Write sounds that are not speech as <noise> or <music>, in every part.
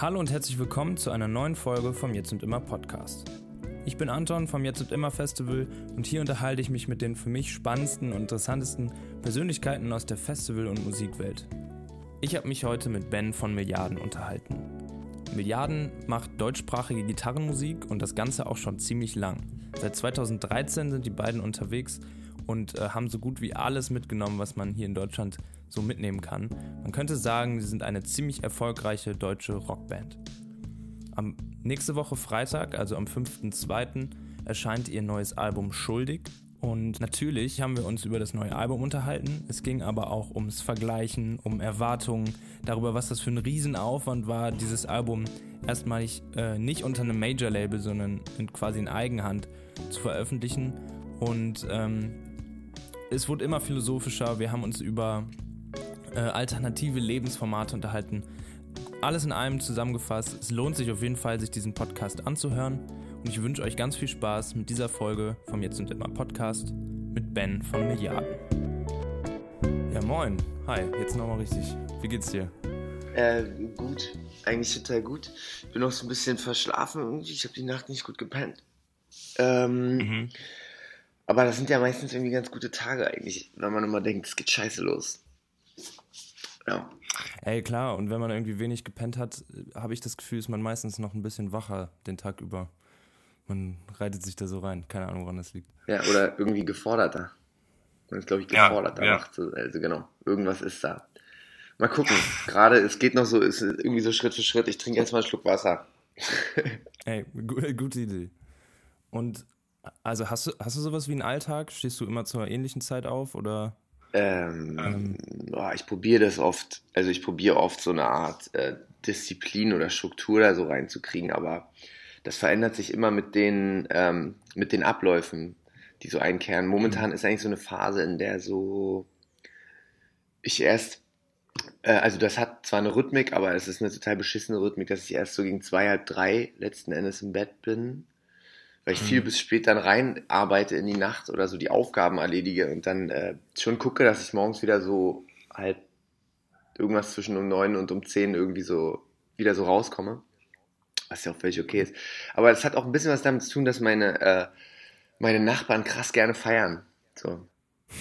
Hallo und herzlich willkommen zu einer neuen Folge vom Jetzt und Immer Podcast. Ich bin Anton vom Jetzt und Immer Festival und hier unterhalte ich mich mit den für mich spannendsten und interessantesten Persönlichkeiten aus der Festival- und Musikwelt. Ich habe mich heute mit Ben von Milliarden unterhalten. Milliarden macht deutschsprachige Gitarrenmusik und das Ganze auch schon ziemlich lang. Seit 2013 sind die beiden unterwegs und äh, haben so gut wie alles mitgenommen, was man hier in Deutschland so mitnehmen kann. Man könnte sagen, sie sind eine ziemlich erfolgreiche deutsche Rockband. Am nächste Woche Freitag, also am 5.2., erscheint ihr neues Album Schuldig. Und natürlich haben wir uns über das neue Album unterhalten. Es ging aber auch ums Vergleichen, um Erwartungen, darüber, was das für ein Riesenaufwand war, dieses Album erstmalig äh, nicht unter einem Major-Label, sondern in quasi in Eigenhand zu veröffentlichen. Und ähm, es wurde immer philosophischer. Wir haben uns über äh, alternative Lebensformate unterhalten. Alles in einem zusammengefasst. Es lohnt sich auf jeden Fall, sich diesen Podcast anzuhören. Und ich wünsche euch ganz viel Spaß mit dieser Folge vom Jetzt und Immer Podcast mit Ben von Milliarden. Ja, moin. Hi, jetzt nochmal richtig. Wie geht's dir? Äh, gut. Eigentlich total gut. Ich bin noch so ein bisschen verschlafen irgendwie. Ich habe die Nacht nicht gut gepennt. Ähm, mhm. Aber das sind ja meistens irgendwie ganz gute Tage eigentlich, wenn man immer denkt, es geht scheiße los. Ja. Ey, klar, und wenn man irgendwie wenig gepennt hat, habe ich das Gefühl, ist man meistens noch ein bisschen wacher den Tag über. Man reitet sich da so rein. Keine Ahnung, woran das liegt. Ja, oder irgendwie geforderter. Man ist, glaube ich, geforderter. Ja, ja. Also genau, irgendwas ist da. Mal gucken. Gerade, es geht noch so, ist irgendwie so Schritt für Schritt. Ich trinke jetzt mal einen Schluck Wasser. <laughs> Ey, gute Idee. Und also hast du, hast du sowas wie einen Alltag? Stehst du immer zur ähnlichen Zeit auf oder? Ähm, ähm. Oh, ich probiere das oft, also ich probiere oft so eine Art äh, Disziplin oder Struktur da so reinzukriegen, aber das verändert sich immer mit den, ähm, mit den Abläufen, die so einkehren. Momentan mhm. ist eigentlich so eine Phase, in der so ich erst, äh, also das hat zwar eine Rhythmik, aber es ist eine total beschissene Rhythmik, dass ich erst so gegen zwei, halb drei letzten Endes im Bett bin weil ich viel mhm. bis spät dann rein arbeite in die Nacht oder so die Aufgaben erledige und dann äh, schon gucke, dass ich morgens wieder so halt irgendwas zwischen um neun und um zehn irgendwie so wieder so rauskomme. Was ja auch völlig okay ist. Aber es hat auch ein bisschen was damit zu tun, dass meine, äh, meine Nachbarn krass gerne feiern. So. <laughs>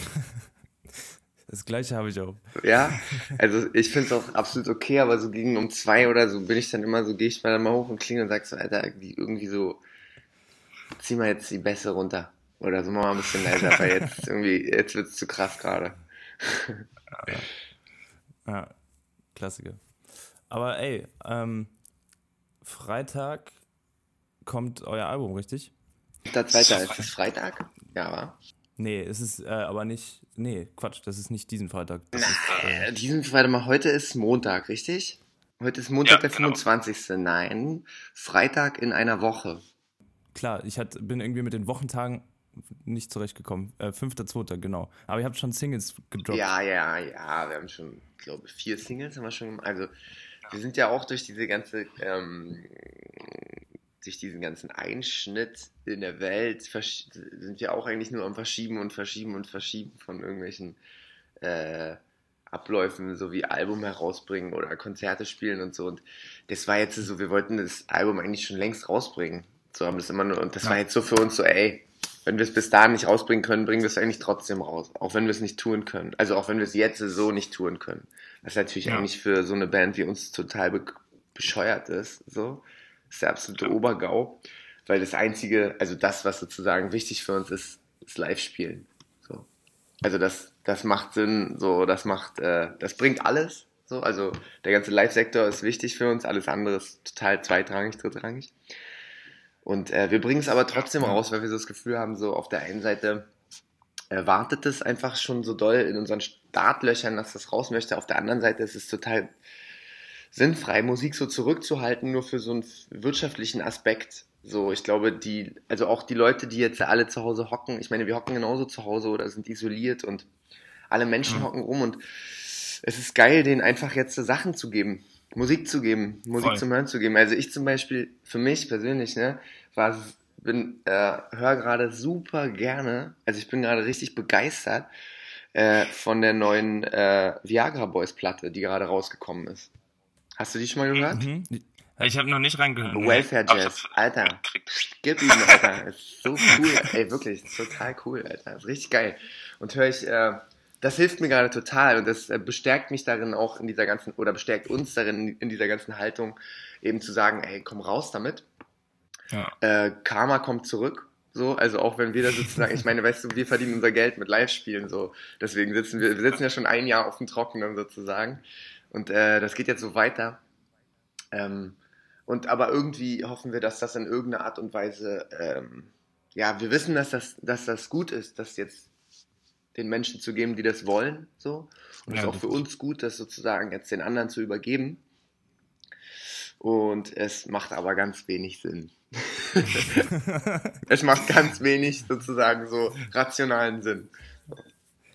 Das gleiche habe ich auch. Ja, <laughs> also ich finde es auch absolut okay, aber so gegen um zwei oder so bin ich dann immer so, gehe ich mal, mal hoch und klinge und sag so, Alter, irgendwie so zieh mal jetzt die Bässe runter. Oder so mal ein bisschen leiser, <laughs> weil jetzt irgendwie, jetzt wird es zu krass gerade. ja. ja, Klassiker. Aber ey, ähm, Freitag kommt euer Album, richtig? Der zweite, ist das Freitag? Ja, wa? Nee, es ist äh, aber nicht. Nee, Quatsch, das ist nicht diesen Freitag. Das Nein, ist, äh, diesen Freitag mal. Heute ist Montag, richtig? Heute ist Montag, ja, der 25. Genau. Nein, Freitag in einer Woche klar, ich hat, bin irgendwie mit den Wochentagen nicht zurechtgekommen. Äh, 5.2., genau. Aber ihr habt schon Singles gedroppt. Ja, ja, ja. Wir haben schon, glaube ich, vier Singles haben wir schon. Also, wir sind ja auch durch diese ganze, ähm, durch diesen ganzen Einschnitt in der Welt, sind wir auch eigentlich nur am Verschieben und Verschieben und Verschieben von irgendwelchen äh, Abläufen, so wie Album herausbringen oder Konzerte spielen und so. Und das war jetzt so, wir wollten das Album eigentlich schon längst rausbringen. So haben das immer nur, und das ja. war jetzt so für uns so, ey, wenn wir es bis dahin nicht rausbringen können, bringen wir es eigentlich trotzdem raus. Auch wenn wir es nicht tun können. Also auch wenn wir es jetzt so nicht tun können. Was natürlich ja. eigentlich für so eine Band wie uns total be bescheuert ist. So. Das ist der absolute ja. Obergau. Weil das einzige, also das, was sozusagen wichtig für uns ist, ist Live-Spielen. So. Also das, das macht Sinn, so, das macht, äh, das bringt alles. So, also der ganze Live-Sektor ist wichtig für uns, alles andere ist total zweitrangig, drittrangig. Und äh, wir bringen es aber trotzdem raus, weil wir so das Gefühl haben, so auf der einen Seite erwartet es einfach schon so doll in unseren Startlöchern, dass das raus möchte. Auf der anderen Seite ist es total sinnfrei, Musik so zurückzuhalten, nur für so einen wirtschaftlichen Aspekt. So, ich glaube, die, also auch die Leute, die jetzt alle zu Hause hocken, ich meine, wir hocken genauso zu Hause oder sind isoliert und alle Menschen mhm. hocken rum und es ist geil, denen einfach jetzt Sachen zu geben. Musik zu geben, Musik Voll. zum Hören zu geben. Also ich zum Beispiel, für mich persönlich, ne, war bin, äh, höre gerade super gerne, also ich bin gerade richtig begeistert äh, von der neuen äh, Viagra Boys Platte, die gerade rausgekommen ist. Hast du die schon mal gehört? Mhm. Ich habe noch nicht reingehört. Welfare Jazz, Alter. Gib ihm, Alter. Ist so cool. Ey, wirklich, total cool, Alter. Ist richtig geil. Und höre ich, äh, das hilft mir gerade total und das äh, bestärkt mich darin auch in dieser ganzen, oder bestärkt uns darin in dieser ganzen Haltung, eben zu sagen, ey, komm raus damit. Ja. Äh, Karma kommt zurück. So, also auch wenn wir da sozusagen, ich meine, weißt du, wir verdienen unser Geld mit Live-Spielen, so. Deswegen sitzen wir, wir sitzen ja schon ein Jahr auf dem Trockenen sozusagen. Und äh, das geht jetzt so weiter. Ähm, und aber irgendwie hoffen wir, dass das in irgendeiner Art und Weise, ähm, ja, wir wissen, dass das, dass das gut ist, das jetzt den Menschen zu geben, die das wollen, so. Und es ja, ist auch für uns gut, das sozusagen jetzt den anderen zu übergeben. Und es macht aber ganz wenig Sinn. <laughs> es macht ganz wenig sozusagen so rationalen Sinn.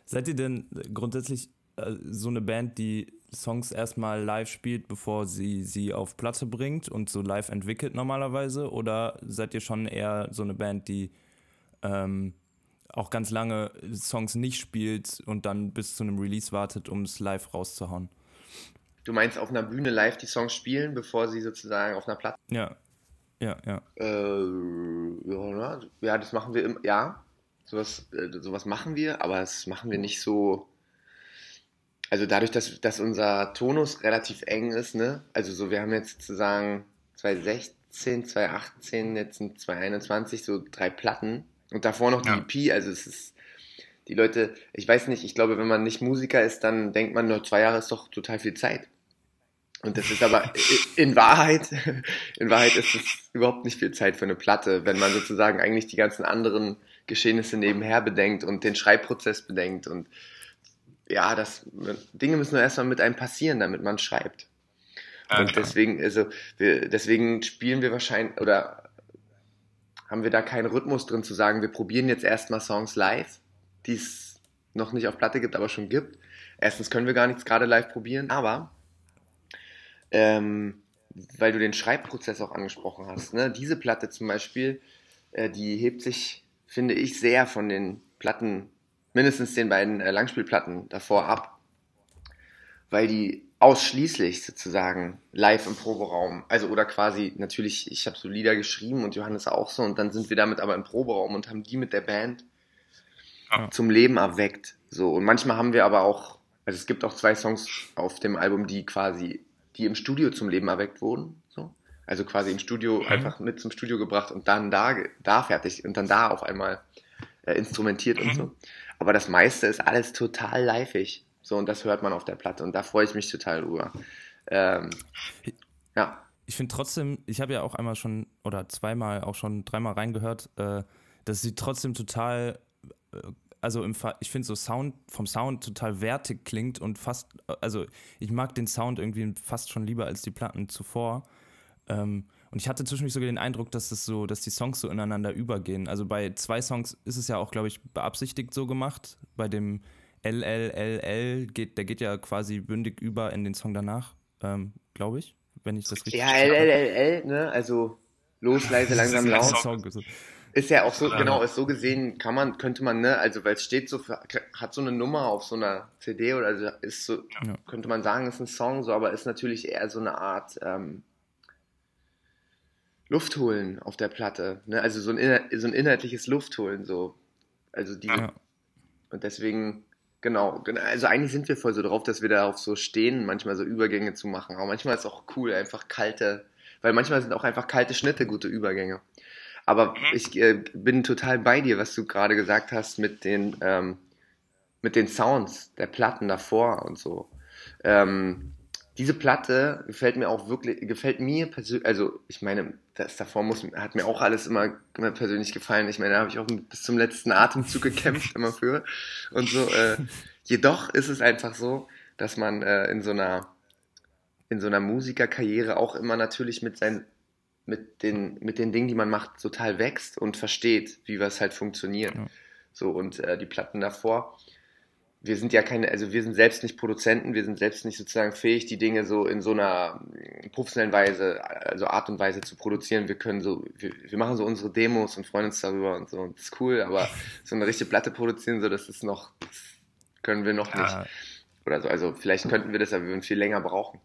Seid ihr denn grundsätzlich äh, so eine Band, die Songs erstmal live spielt, bevor sie sie auf Platte bringt und so live entwickelt normalerweise? Oder seid ihr schon eher so eine Band, die ähm, auch ganz lange Songs nicht spielt und dann bis zu einem Release wartet, um es live rauszuhauen? Du meinst auf einer Bühne live die Songs spielen, bevor sie sozusagen auf einer Platte? Ja. Ja, ja. Äh, ja, das machen wir im, ja. Sowas, äh, sowas machen wir, aber das machen wir nicht so also dadurch, dass, dass unser Tonus relativ eng ist, ne? Also so, wir haben jetzt sozusagen 2016, 2018, jetzt sind 2021 so drei Platten und davor noch die ja. EP, also es ist, die Leute, ich weiß nicht, ich glaube, wenn man nicht Musiker ist, dann denkt man, nur zwei Jahre ist doch total viel Zeit. Und das ist aber <laughs> in Wahrheit, <laughs> in Wahrheit ist es überhaupt nicht viel Zeit für eine Platte, wenn man sozusagen eigentlich die ganzen anderen Geschehnisse nebenher bedenkt und den Schreibprozess bedenkt und ja, das, Dinge müssen nur erstmal mit einem passieren, damit man schreibt. Ah, und deswegen, also, wir, deswegen spielen wir wahrscheinlich, oder haben wir da keinen Rhythmus drin zu sagen, wir probieren jetzt erstmal Songs live, die es noch nicht auf Platte gibt, aber schon gibt. Erstens können wir gar nichts gerade live probieren, aber ähm, weil du den Schreibprozess auch angesprochen hast, ne? diese Platte zum Beispiel, äh, die hebt sich, finde ich, sehr von den Platten mindestens den beiden äh, Langspielplatten davor ab, weil die ausschließlich sozusagen live im Proberaum, also oder quasi natürlich, ich habe so Lieder geschrieben und Johannes auch so und dann sind wir damit aber im Proberaum und haben die mit der Band ja. zum Leben erweckt. So und manchmal haben wir aber auch, also es gibt auch zwei Songs auf dem Album, die quasi, die im Studio zum Leben erweckt wurden. So. Also quasi im Studio mhm. einfach mit zum Studio gebracht und dann da, da fertig und dann da auf einmal äh, instrumentiert mhm. und so. Aber das meiste ist alles total liveig. So, und das hört man auf der Platte. Und da freue ich mich total drüber. Ähm, ja. Ich finde trotzdem, ich habe ja auch einmal schon oder zweimal auch schon dreimal reingehört, äh, dass sie trotzdem total, äh, also im ich finde so Sound vom Sound total wertig klingt und fast, also ich mag den Sound irgendwie fast schon lieber als die Platten zuvor. Ähm, und ich hatte zwischendurch sogar den Eindruck, dass das so, dass die Songs so ineinander übergehen. Also bei zwei Songs ist es ja auch, glaube ich, beabsichtigt so gemacht. Bei dem LLLL geht, der geht ja quasi bündig über in den Song danach, ähm, glaube ich, wenn ich das richtig Ja, LLLL, ne? Also los, leise, langsam, laut. Song, Ist ja auch so, genau, ist so gesehen, kann man, könnte man, ne, also weil es steht so, für, hat so eine Nummer auf so einer CD oder also ist so, ja. könnte man sagen, ist ein Song, so, aber ist natürlich eher so eine Art, ähm, Luft holen auf der Platte. Ne? Also so ein, so ein inhaltliches Luftholen, so. Also die. Ja. Und deswegen, genau, also eigentlich sind wir voll so drauf, dass wir darauf so stehen, manchmal so Übergänge zu machen. Aber manchmal ist es auch cool, einfach kalte, weil manchmal sind auch einfach kalte Schnitte gute Übergänge. Aber mhm. ich äh, bin total bei dir, was du gerade gesagt hast mit den, ähm, mit den Sounds der Platten davor und so. Ähm, diese Platte gefällt mir auch wirklich, gefällt mir persönlich, also ich meine, das davor muss, hat mir auch alles immer, immer persönlich gefallen. Ich meine, da habe ich auch bis zum letzten Atemzug gekämpft immer für und so. Äh, <laughs> jedoch ist es einfach so, dass man äh, in so einer in so einer Musikerkarriere auch immer natürlich mit seinen mit den mit den Dingen, die man macht, total wächst und versteht, wie was halt funktioniert. Ja. So und äh, die Platten davor wir sind ja keine, also wir sind selbst nicht Produzenten, wir sind selbst nicht sozusagen fähig, die Dinge so in so einer professionellen Weise, also Art und Weise zu produzieren. Wir können so, wir, wir machen so unsere Demos und freuen uns darüber und so, und das ist cool, aber <laughs> so eine richtige Platte produzieren, so, das ist noch, das können wir noch nicht. Oder so, also vielleicht könnten wir das, aber wir würden viel länger brauchen.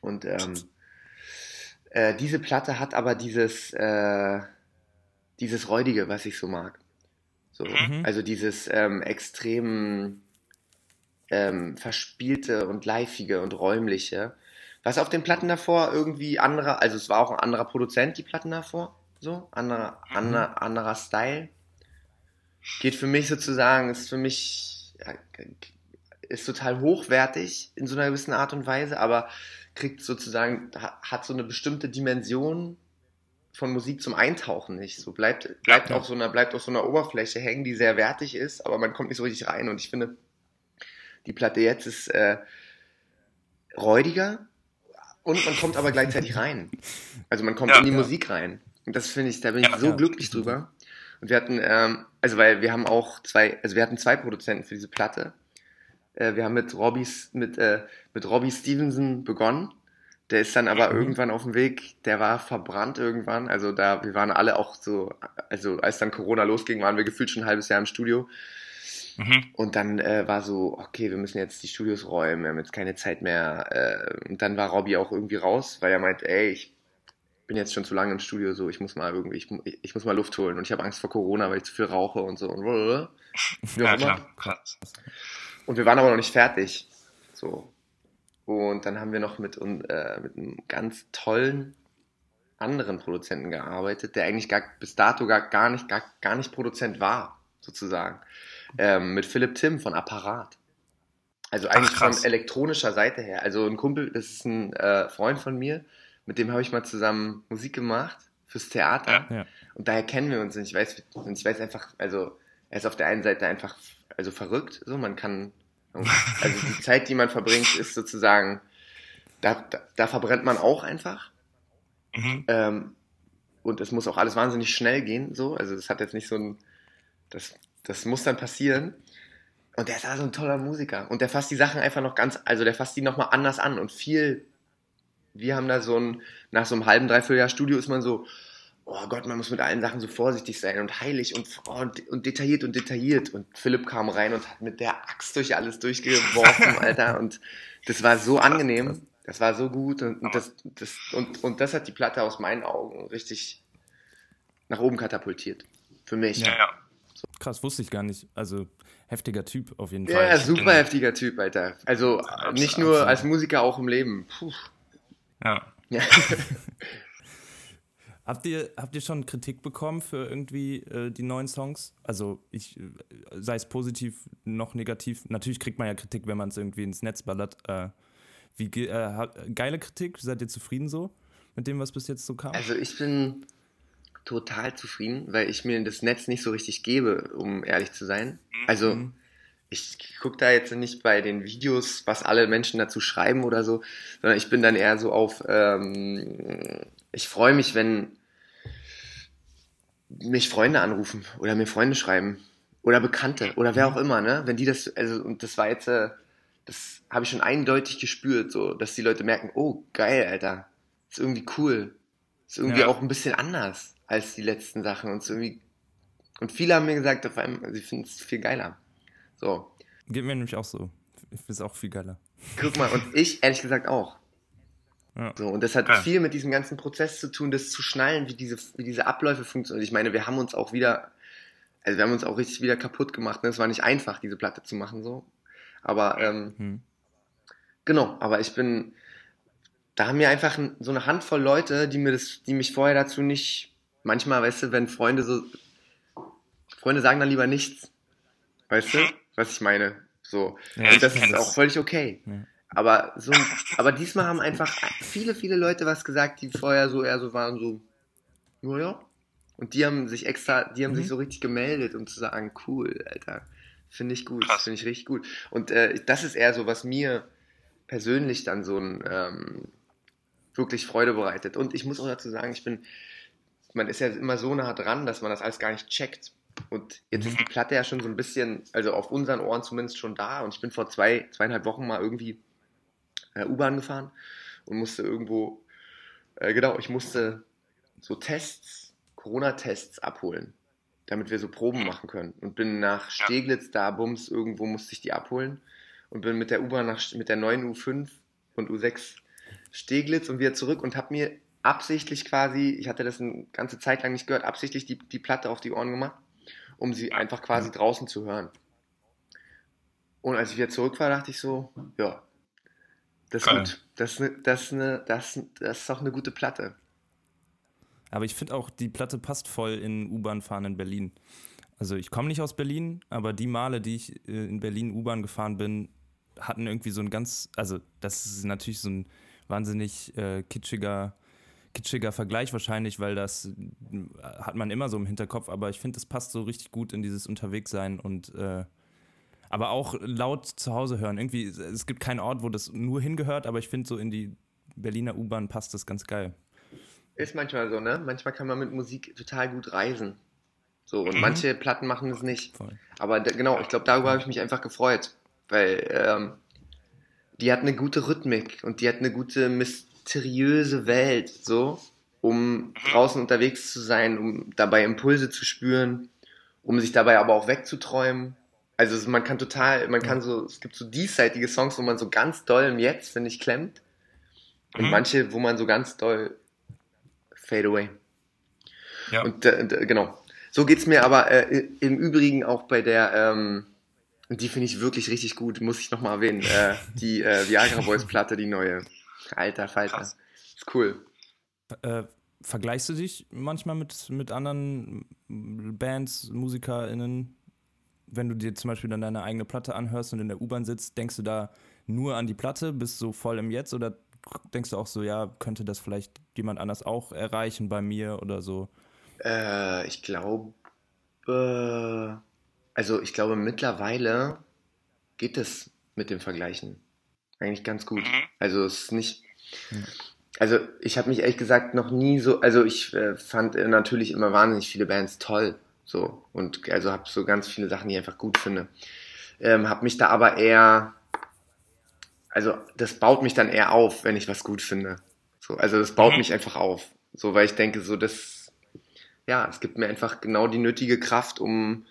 Und ähm, Äh, diese Platte hat aber dieses, äh, dieses Räudige, was ich so mag. So, Mhm. Also dieses ähm, extrem ähm, verspielte und leifige und räumliche. Was auf den Platten davor irgendwie anderer, also es war auch ein anderer Produzent, die Platten davor, so, anderer, Mhm. anderer, anderer Style. Geht für mich sozusagen, ist für mich, ja, ist total hochwertig in so einer gewissen Art und Weise, aber kriegt sozusagen, ha- hat so eine bestimmte Dimension von Musik zum Eintauchen nicht. So bleibt, bleibt Ja. auf so einer, bleibt auf so einer Oberfläche hängen, die sehr wertig ist, aber man kommt nicht so richtig rein. Und ich finde, die Platte jetzt ist äh, räudiger und man kommt aber gleichzeitig <laughs> rein. Also man kommt Ja, in die ja. Musik rein. Und das finde ich, da bin ich Ja, so ja. glücklich drüber. Und wir hatten, ähm, also weil wir haben auch zwei, also wir hatten zwei Produzenten für diese Platte. Äh, wir haben mit Robbys, mit, äh, mit Robbie Stevenson begonnen. Der ist dann aber Mhm. irgendwann auf dem Weg, der war verbrannt irgendwann. Also da, wir waren alle auch so, also als dann Corona losging, waren wir gefühlt schon ein halbes Jahr im Studio. Mhm. Und dann äh, war so, okay, wir müssen jetzt die Studios räumen, wir haben jetzt keine Zeit mehr. Äh, und dann war Robbie auch irgendwie raus, weil er meint, ey, ich bin jetzt schon zu lange im Studio, so ich muss mal irgendwie, ich, ich muss mal Luft holen und ich habe Angst vor Corona, weil ich zu viel rauche und so. Und, <laughs> Ja, klar, krass. Und wir waren aber noch nicht fertig. So. Und dann haben wir noch mit, äh, mit einem ganz tollen anderen Produzenten gearbeitet, der eigentlich gar, bis dato gar, gar, nicht, gar, gar nicht Produzent war, sozusagen. Ähm, mit Philipp Tim von Apparat. Also eigentlich Ach, von elektronischer Seite her. Also ein Kumpel, das ist ein äh, Freund von mir, mit dem habe ich mal zusammen Musik gemacht fürs Theater. Ja. Und daher kennen wir uns. Und ich weiß, und ich weiß einfach, also er ist auf der einen Seite einfach also verrückt, so man kann, also die Zeit, die man verbringt, ist sozusagen, da, da, da verbrennt man auch einfach. Mhm. Ähm, und es muss auch alles wahnsinnig schnell gehen, so. Also das hat jetzt nicht so ein, das, das muss dann passieren. Und der ist also ein toller Musiker. Und der fasst die Sachen einfach noch ganz, also der fasst die nochmal anders an und viel, wir haben da so ein, nach so einem halben, dreiviertel Jahr Studio ist man so, oh Gott, man muss mit allen Sachen so vorsichtig sein und heilig und, oh, und, und detailliert und detailliert. Und Philipp kam rein und hat mit der Axt durch alles durchgeworfen, <laughs> Alter. Und das war so angenehm. Das war so gut. Und, und, das, das, und, und das hat die Platte aus meinen Augen richtig nach oben katapultiert. Für mich. Ja, ja. Krass, wusste ich gar nicht. Also heftiger Typ auf jeden Ja, Fall. super heftiger Typ, Alter. Also Absolut, nicht nur als Musiker, auch im Leben. Puh. ja. Ja. <laughs> Habt ihr, habt ihr schon Kritik bekommen für irgendwie äh, die neuen Songs? Also ich, äh, sei es positiv noch negativ. Natürlich kriegt man ja Kritik, wenn man es irgendwie ins Netz ballert. Äh, wie ge- äh, geile Kritik? Seid ihr zufrieden so mit dem, was bis jetzt so kam? Also ich bin total zufrieden, weil ich mir das Netz nicht so richtig gebe, um ehrlich zu sein. Also Mhm. ich gucke da jetzt nicht bei den Videos, was alle Menschen dazu schreiben oder so, sondern ich bin dann eher so auf, ähm, ich freue mich, wenn mich Freunde anrufen oder mir Freunde schreiben oder Bekannte oder wer auch immer, ne? Wenn die das, also und das war jetzt, äh, das habe ich schon eindeutig gespürt, so, dass die Leute merken, oh geil, Alter, ist irgendwie cool, ist irgendwie Ja. auch ein bisschen anders als die letzten Sachen und ist irgendwie und viele haben mir gesagt, auf einmal, sie finden es viel geiler. So, Geht mir nämlich auch so. Ich finde es auch viel geiler. guck mal, und ich ehrlich gesagt auch. Ja. So, und das hat Ja. viel mit diesem ganzen Prozess zu tun, das zu schnallen, wie diese, wie diese Abläufe funktionieren. Ich meine, wir haben uns auch wieder, also wir haben uns auch richtig wieder kaputt gemacht. Ne? Es war nicht einfach, diese Platte zu machen, so. Aber, ähm, Hm. genau, aber ich bin, da haben mir einfach ein- so eine Handvoll Leute, die mir das, die mich vorher dazu nicht, manchmal, weißt du, wenn Freunde so, Freunde sagen dann lieber nichts. Weißt du, was ich meine? So. Ja, und das ist auch völlig okay. Ja. Aber so, aber diesmal haben einfach viele, viele Leute was gesagt, die vorher so eher so waren, so, naja. Und die haben sich extra, die haben Mhm. sich so richtig gemeldet, um zu sagen, cool, Alter. Finde ich gut, finde ich richtig gut. Und äh, das ist eher so, was mir persönlich dann so ein ähm, wirklich Freude bereitet. Und ich muss auch dazu sagen, ich bin, man ist ja immer so nah dran, dass man das alles gar nicht checkt. Und jetzt Mhm. ist die Platte ja schon so ein bisschen, also auf unseren Ohren zumindest schon da. Und ich bin vor zwei, zweieinhalb Wochen mal irgendwie äh, U-Bahn gefahren und musste irgendwo, äh, genau, ich musste so Tests, Corona-Tests abholen, damit wir so Proben machen können. Und bin nach. Steglitz, da Bums, irgendwo musste ich die abholen und bin mit der U-Bahn nach, mit der neuen U5 und U6 Steglitz und wieder zurück und habe mir absichtlich quasi, ich hatte das eine ganze Zeit lang nicht gehört, absichtlich die, die Platte auf die Ohren gemacht, um sie einfach quasi draußen zu hören. Und als ich wieder zurück war, dachte ich so, ja, das ist Geil. gut. Das ist, eine, das, ist eine, das, das ist auch eine gute Platte. Aber ich finde auch, die Platte passt voll in U-Bahn fahren in Berlin. Also ich komme nicht aus Berlin, aber die Male, die ich äh, in Berlin U-Bahn gefahren bin, hatten irgendwie so ein ganz, also das ist natürlich so ein wahnsinnig äh, kitschiger, kitschiger Vergleich wahrscheinlich, weil das äh, hat man immer so im Hinterkopf, aber ich finde, das passt so richtig gut in dieses Unterwegssein und äh, aber auch laut zu Hause hören. Irgendwie, es gibt keinen Ort, wo das nur hingehört, aber ich finde so in die Berliner U-Bahn passt das ganz geil. Ist manchmal so, ne? Manchmal kann man mit Musik total gut reisen. So, und Mhm. manche Platten machen es nicht. Voll. Aber genau, ich glaube, darüber habe ich mich einfach gefreut. Weil ähm, die hat eine gute Rhythmik und die hat eine gute mysteriöse Welt, so, um draußen unterwegs zu sein, um dabei Impulse zu spüren, um sich dabei aber auch wegzuträumen. Also es- man kann total, man kann so, es gibt so diesseitige Songs, wo man so ganz doll im Jetzt, finde ich, klemmt. Und Mhm. manche, wo man so ganz doll fade away. Ja. Und äh, genau. So geht's mir aber äh, im Übrigen auch bei der, ähm, die finde ich wirklich richtig gut, muss ich nochmal erwähnen, äh, die äh, Viagra Boys Platte, die neue. Alter Falter. Krass. Ist cool. Äh, vergleichst du dich manchmal mit, mit anderen Bands, MusikerInnen? Wenn du dir zum Beispiel dann deine eigene Platte anhörst und in der U-Bahn sitzt, denkst du da nur an die Platte, bist so voll im Jetzt oder denkst du auch so, ja, könnte das vielleicht jemand anders auch erreichen bei mir oder so? Äh, ich glaube, also ich glaube mittlerweile geht es mit dem Vergleichen eigentlich ganz gut. Mhm. Also es ist nicht, also ich habe mich ehrlich gesagt noch nie so, also ich äh, fand äh, natürlich immer wahnsinnig viele Bands toll, so und also habe so ganz viele Sachen, die ich einfach gut finde. Ähm, habe mich da aber eher, also das baut mich dann eher auf, wenn ich was gut finde. So, also das baut Mhm. mich einfach auf, so weil ich denke, so das, ja, es gibt mir einfach genau die nötige Kraft, um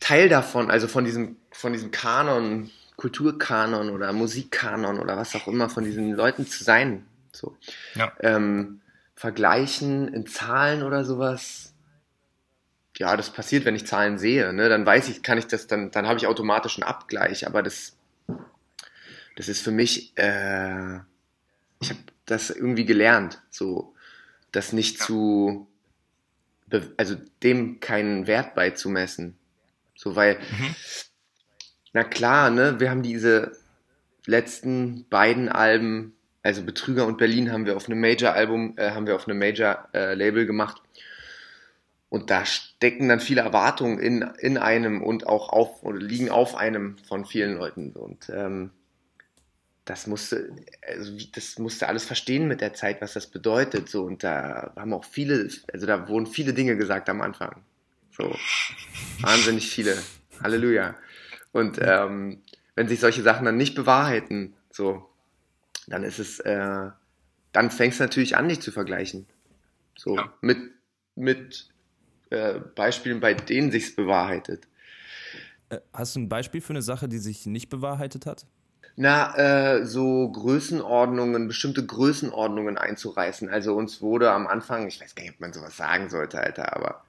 Teil davon, also von diesem, von diesem Kanon, Kulturkanon oder Musikkanon oder was auch immer, von diesen Leuten zu sein. So. Ja. Ähm, vergleichen in Zahlen oder sowas. Ja, das passiert, wenn ich Zahlen sehe. Ne? Dann weiß ich, kann ich das, dann, dann habe ich automatisch einen Abgleich. Aber das, das ist für mich, äh, ich habe das irgendwie gelernt, so das nicht Ja. zu, also dem keinen Wert beizumessen. So, weil, Mhm. Na klar, ne, wir haben diese letzten beiden Alben, also Betrüger und Berlin haben wir auf einem Major-Album, äh, haben wir auf einem Major-Label gemacht. Und da stecken dann viele Erwartungen in, in einem und auch auf, oder liegen auf einem von vielen Leuten. Und ähm, das musste, also das musste alles verstehen mit der Zeit, was das bedeutet. So, und da haben auch viele, also da wurden viele Dinge gesagt am Anfang. So, wahnsinnig viele. Halleluja. Und ähm, wenn sich solche Sachen dann nicht bewahrheiten, so, dann ist es, äh, dann fängst du natürlich an, dich zu vergleichen. So, Ja. mit, mit äh, Beispielen, bei denen sich's bewahrheitet. Äh, hast du ein Beispiel für eine Sache, die sich nicht bewahrheitet hat? Na, äh, so Größenordnungen, bestimmte Größenordnungen einzureißen. Also uns wurde am Anfang, ich weiß gar nicht, ob man sowas sagen sollte, Alter, aber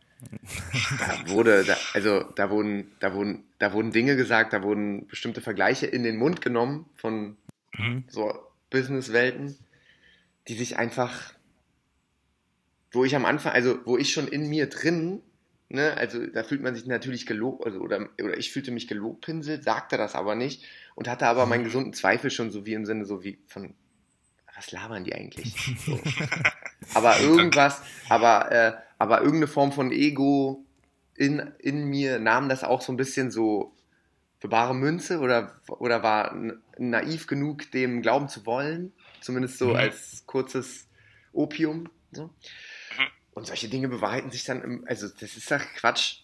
da wurde, da, also da wurden, da wurden, da wurden Dinge gesagt, da wurden bestimmte Vergleiche in den Mund genommen von Mhm. so Businesswelten, die sich einfach, wo ich am Anfang, also wo ich schon in mir drin, ne, also da fühlt man sich natürlich gelobt, also oder, oder ich fühlte mich gelobpinselt, sagte das aber nicht und hatte aber meinen gesunden Zweifel schon so wie im Sinne so wie von, was labern die eigentlich? So. <laughs> aber irgendwas, aber, äh, aber irgendeine Form von Ego in, in mir nahm das auch so ein bisschen so für bare Münze oder, oder war naiv genug, dem glauben zu wollen. Zumindest so Mhm. als kurzes Opium. So. Und solche Dinge bewahrheiten sich dann, im, also das ist doch Quatsch.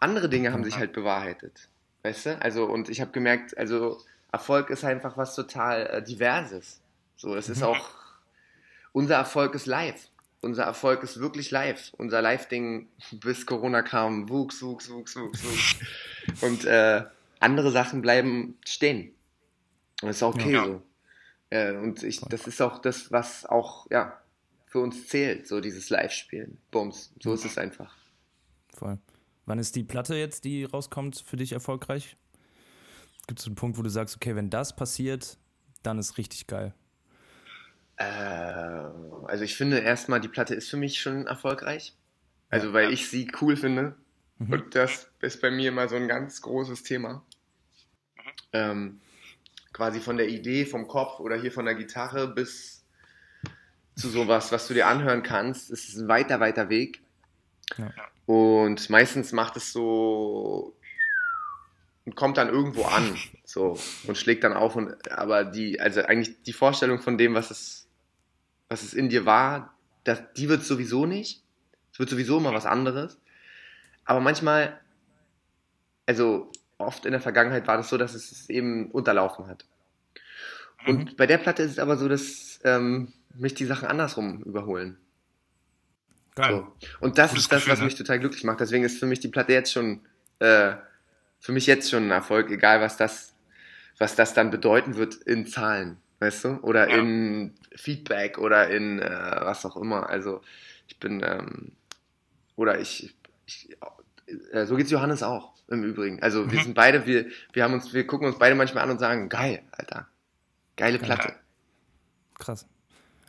Andere Dinge haben sich halt bewahrheitet. Weißt du? Also, und ich habe gemerkt, also Erfolg ist einfach was total äh, Diverses. So, es ist Mhm. auch, unser Erfolg ist live. Unser Erfolg ist wirklich live. Unser Live-Ding, <laughs> bis Corona kam, wuchs, wuchs, wuchs, wuchs, wuchs. Und äh, andere Sachen bleiben stehen. Und das ist okay Ja. so. Äh, und ich, das ist auch das, was auch, ja, für uns zählt, so dieses Live-Spielen. Bums, so ist es einfach. Voll. Wann ist die Platte jetzt, die rauskommt, für dich erfolgreich? Gibt es einen Punkt, wo du sagst, okay, wenn das passiert, dann ist richtig geil? Äh, also ich finde erstmal, die Platte ist für mich schon erfolgreich. Also weil ich sie cool finde. Mhm. Und das ist bei mir immer so ein ganz großes Thema. Ähm, quasi von der Idee, vom Kopf oder hier von der Gitarre bis zu sowas, was du dir anhören kannst, ist ein weiter, weiter Weg. Ja. Und meistens macht es so und kommt dann irgendwo an, so und schlägt dann auf und aber die, also eigentlich die Vorstellung von dem, was es, was es in dir war, das, die wird sowieso nicht. Es wird sowieso immer was anderes. Aber manchmal, also oft in der Vergangenheit war das so, dass es eben unterlaufen hat. Und mhm. bei der Platte ist es aber so, dass ähm, mich die Sachen andersrum überholen. Geil. So. Und das Gutes ist das, Gefühl, was ne? mich total glücklich macht. Deswegen ist für mich die Platte jetzt schon, äh, für mich jetzt schon ein Erfolg, egal was das, was das dann bedeuten wird in Zahlen, weißt du? Oder ja. in Feedback oder in äh, was auch immer. Also ich bin, ähm, oder ich, ich äh, so geht's Johannes auch im Übrigen. Also wir mhm. sind beide, wir, wir haben uns, wir gucken uns beide manchmal an und sagen, geil, Alter. Geile Platte. Ja. Krass.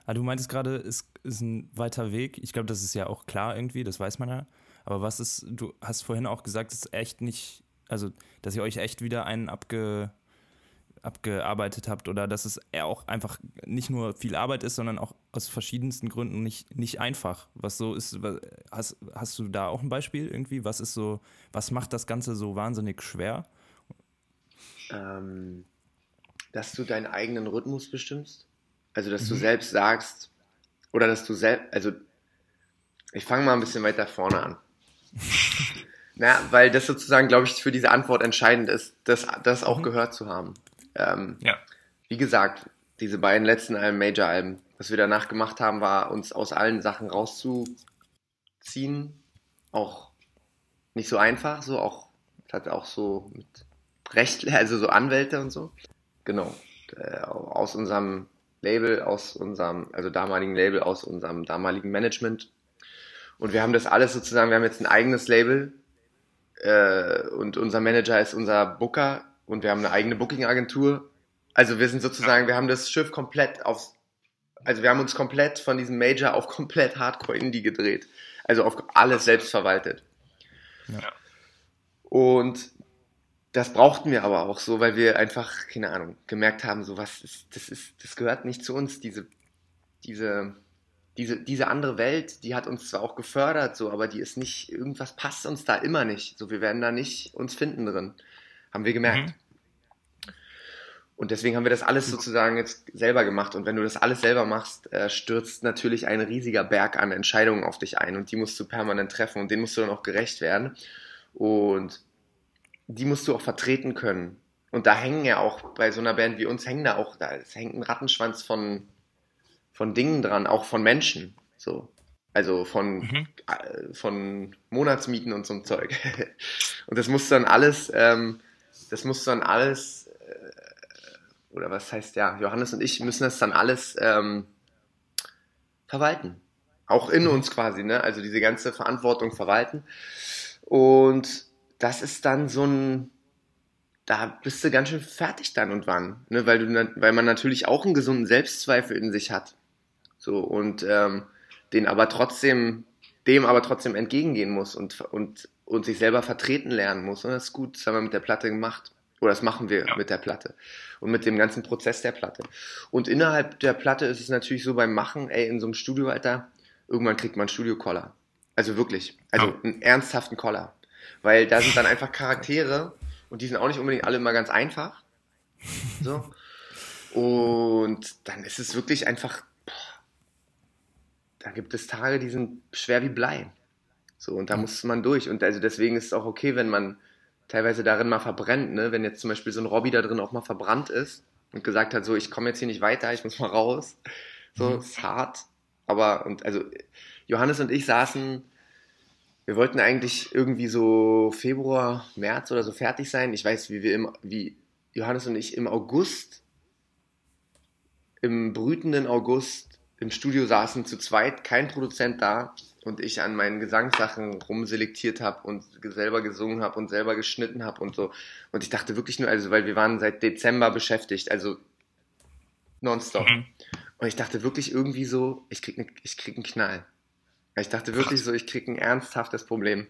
Ah, du meintest gerade, es ist ein weiter Weg. Ich glaube, das ist ja auch klar irgendwie, das weiß man ja. Aber was ist, du hast vorhin auch gesagt, es ist echt nicht, also, dass ihr euch echt wieder einen abge, abgearbeitet habt oder dass es auch einfach nicht nur viel Arbeit ist, sondern auch aus verschiedensten Gründen nicht, nicht einfach. Was so ist, hast, hast du da auch ein Beispiel irgendwie? Was ist so, was macht das Ganze so wahnsinnig schwer? Ähm, dass du deinen eigenen Rhythmus bestimmst. Also, dass mhm. du selbst sagst, oder dass du selbst, also, ich fange mal ein bisschen weiter vorne an. <laughs> Na, weil das sozusagen, glaube ich, für diese Antwort entscheidend ist, das, das auch mhm. gehört zu haben. Ähm, ja. Wie gesagt, diese beiden letzten Alben, Major-Alben, was wir danach gemacht haben, war uns aus allen Sachen rauszuziehen. Auch nicht so einfach, so auch, hat auch so mit Recht, <laughs> also so Anwälte und so. Genau. Äh, aus unserem Label, aus unserem, also damaligen Label, aus unserem damaligen Management. Und wir haben das alles sozusagen, wir haben jetzt ein eigenes Label äh, und unser Manager ist unser Booker und wir haben eine eigene Booking-Agentur. Also wir sind sozusagen, wir haben das Schiff komplett aufs, also wir haben uns komplett von diesem Major auf komplett Hardcore Indie gedreht. Also auf alles selbst verwaltet. Ja. Und das brauchten wir aber auch so, weil wir einfach, keine Ahnung, gemerkt haben, so was ist, das ist, das gehört nicht zu uns, diese, diese, diese, diese andere Welt, die hat uns zwar auch gefördert, so, aber die ist nicht, irgendwas passt uns da immer nicht. So, wir werden da nicht uns finden drin. Haben wir gemerkt. Mhm. Und deswegen haben wir das alles sozusagen jetzt selber gemacht. Und wenn du das alles selber machst, äh, stürzt natürlich ein riesiger Berg an Entscheidungen auf dich ein. Und die musst du permanent treffen und denen musst du dann auch gerecht werden. Und die musst du auch vertreten können. Und da hängen ja auch bei so einer Band wie uns hängen da auch, da hängt ein Rattenschwanz von, von Dingen dran, auch von Menschen. So. Also von, mhm. äh, von Monatsmieten und so Zeug. <laughs> und das muss dann alles, ähm, das muss dann alles, äh, oder was heißt ja, Johannes und ich müssen das dann alles ähm, verwalten. Auch in uns quasi, ne? Also diese ganze Verantwortung verwalten. Und das ist dann so ein, da bist du ganz schön fertig dann und wann, ne? weil, du, weil man natürlich auch einen gesunden Selbstzweifel in sich hat. So, und ähm, den aber trotzdem, dem aber trotzdem entgegengehen muss und, und, und sich selber vertreten lernen muss. Und das ist gut, das haben wir mit der Platte gemacht. Oder das machen wir ja. mit der Platte. Und mit dem ganzen Prozess der Platte. Und innerhalb der Platte ist es natürlich so beim Machen, ey, in so einem Studio, Alter, irgendwann kriegt man einen Studio-Collar. Also wirklich. Also ja. einen ernsthaften Collar. Weil da sind dann einfach Charaktere und die sind auch nicht unbedingt alle immer ganz einfach. So. Und dann ist es wirklich einfach, boah, da gibt es Tage, die sind schwer wie Blei. So, und da muss man durch. Und also deswegen ist es auch okay, wenn man teilweise darin mal verbrennt, ne? Wenn jetzt zum Beispiel so ein Robby da drin auch mal verbrannt ist und gesagt hat, so, ich komme jetzt hier nicht weiter, ich muss mal raus. So, mhm. ist hart. Aber, und also, Johannes und ich saßen wir wollten eigentlich irgendwie so Februar, März oder so fertig sein. Ich weiß, wie wir im, wie Johannes und ich im August, im brütenden August im Studio saßen zu zweit, kein Produzent da und ich an meinen Gesangssachen rumselektiert habe und selber gesungen habe und selber geschnitten habe und so. Und ich dachte wirklich nur, also weil wir waren seit Dezember beschäftigt, also nonstop. Mhm. Und ich dachte wirklich irgendwie so, ich krieg, ne, ich krieg einen Knall. Ich dachte wirklich so, ich krieg ein ernsthaftes Problem.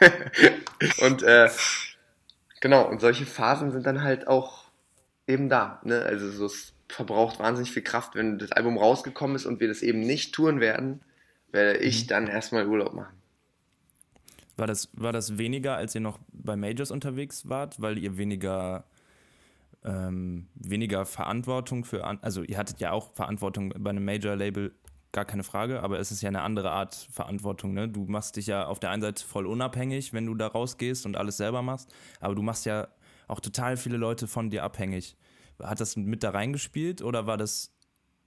<laughs> und äh, genau, und solche Phasen sind dann halt auch eben da. Ne? Also so, es verbraucht wahnsinnig viel Kraft, wenn das Album rausgekommen ist und wir das eben nicht touren werden, werde ich Mhm. dann erstmal Urlaub machen. War das, war das weniger, als ihr noch bei Majors unterwegs wart, weil ihr weniger, ähm, weniger Verantwortung für, an also ihr hattet ja auch Verantwortung bei einem Major-Label, gar keine Frage, aber es ist ja eine andere Art Verantwortung, ne? Du machst dich ja auf der einen Seite voll unabhängig, wenn du da rausgehst und alles selber machst, aber du machst ja auch total viele Leute von dir abhängig. Hat das mit da reingespielt oder war das,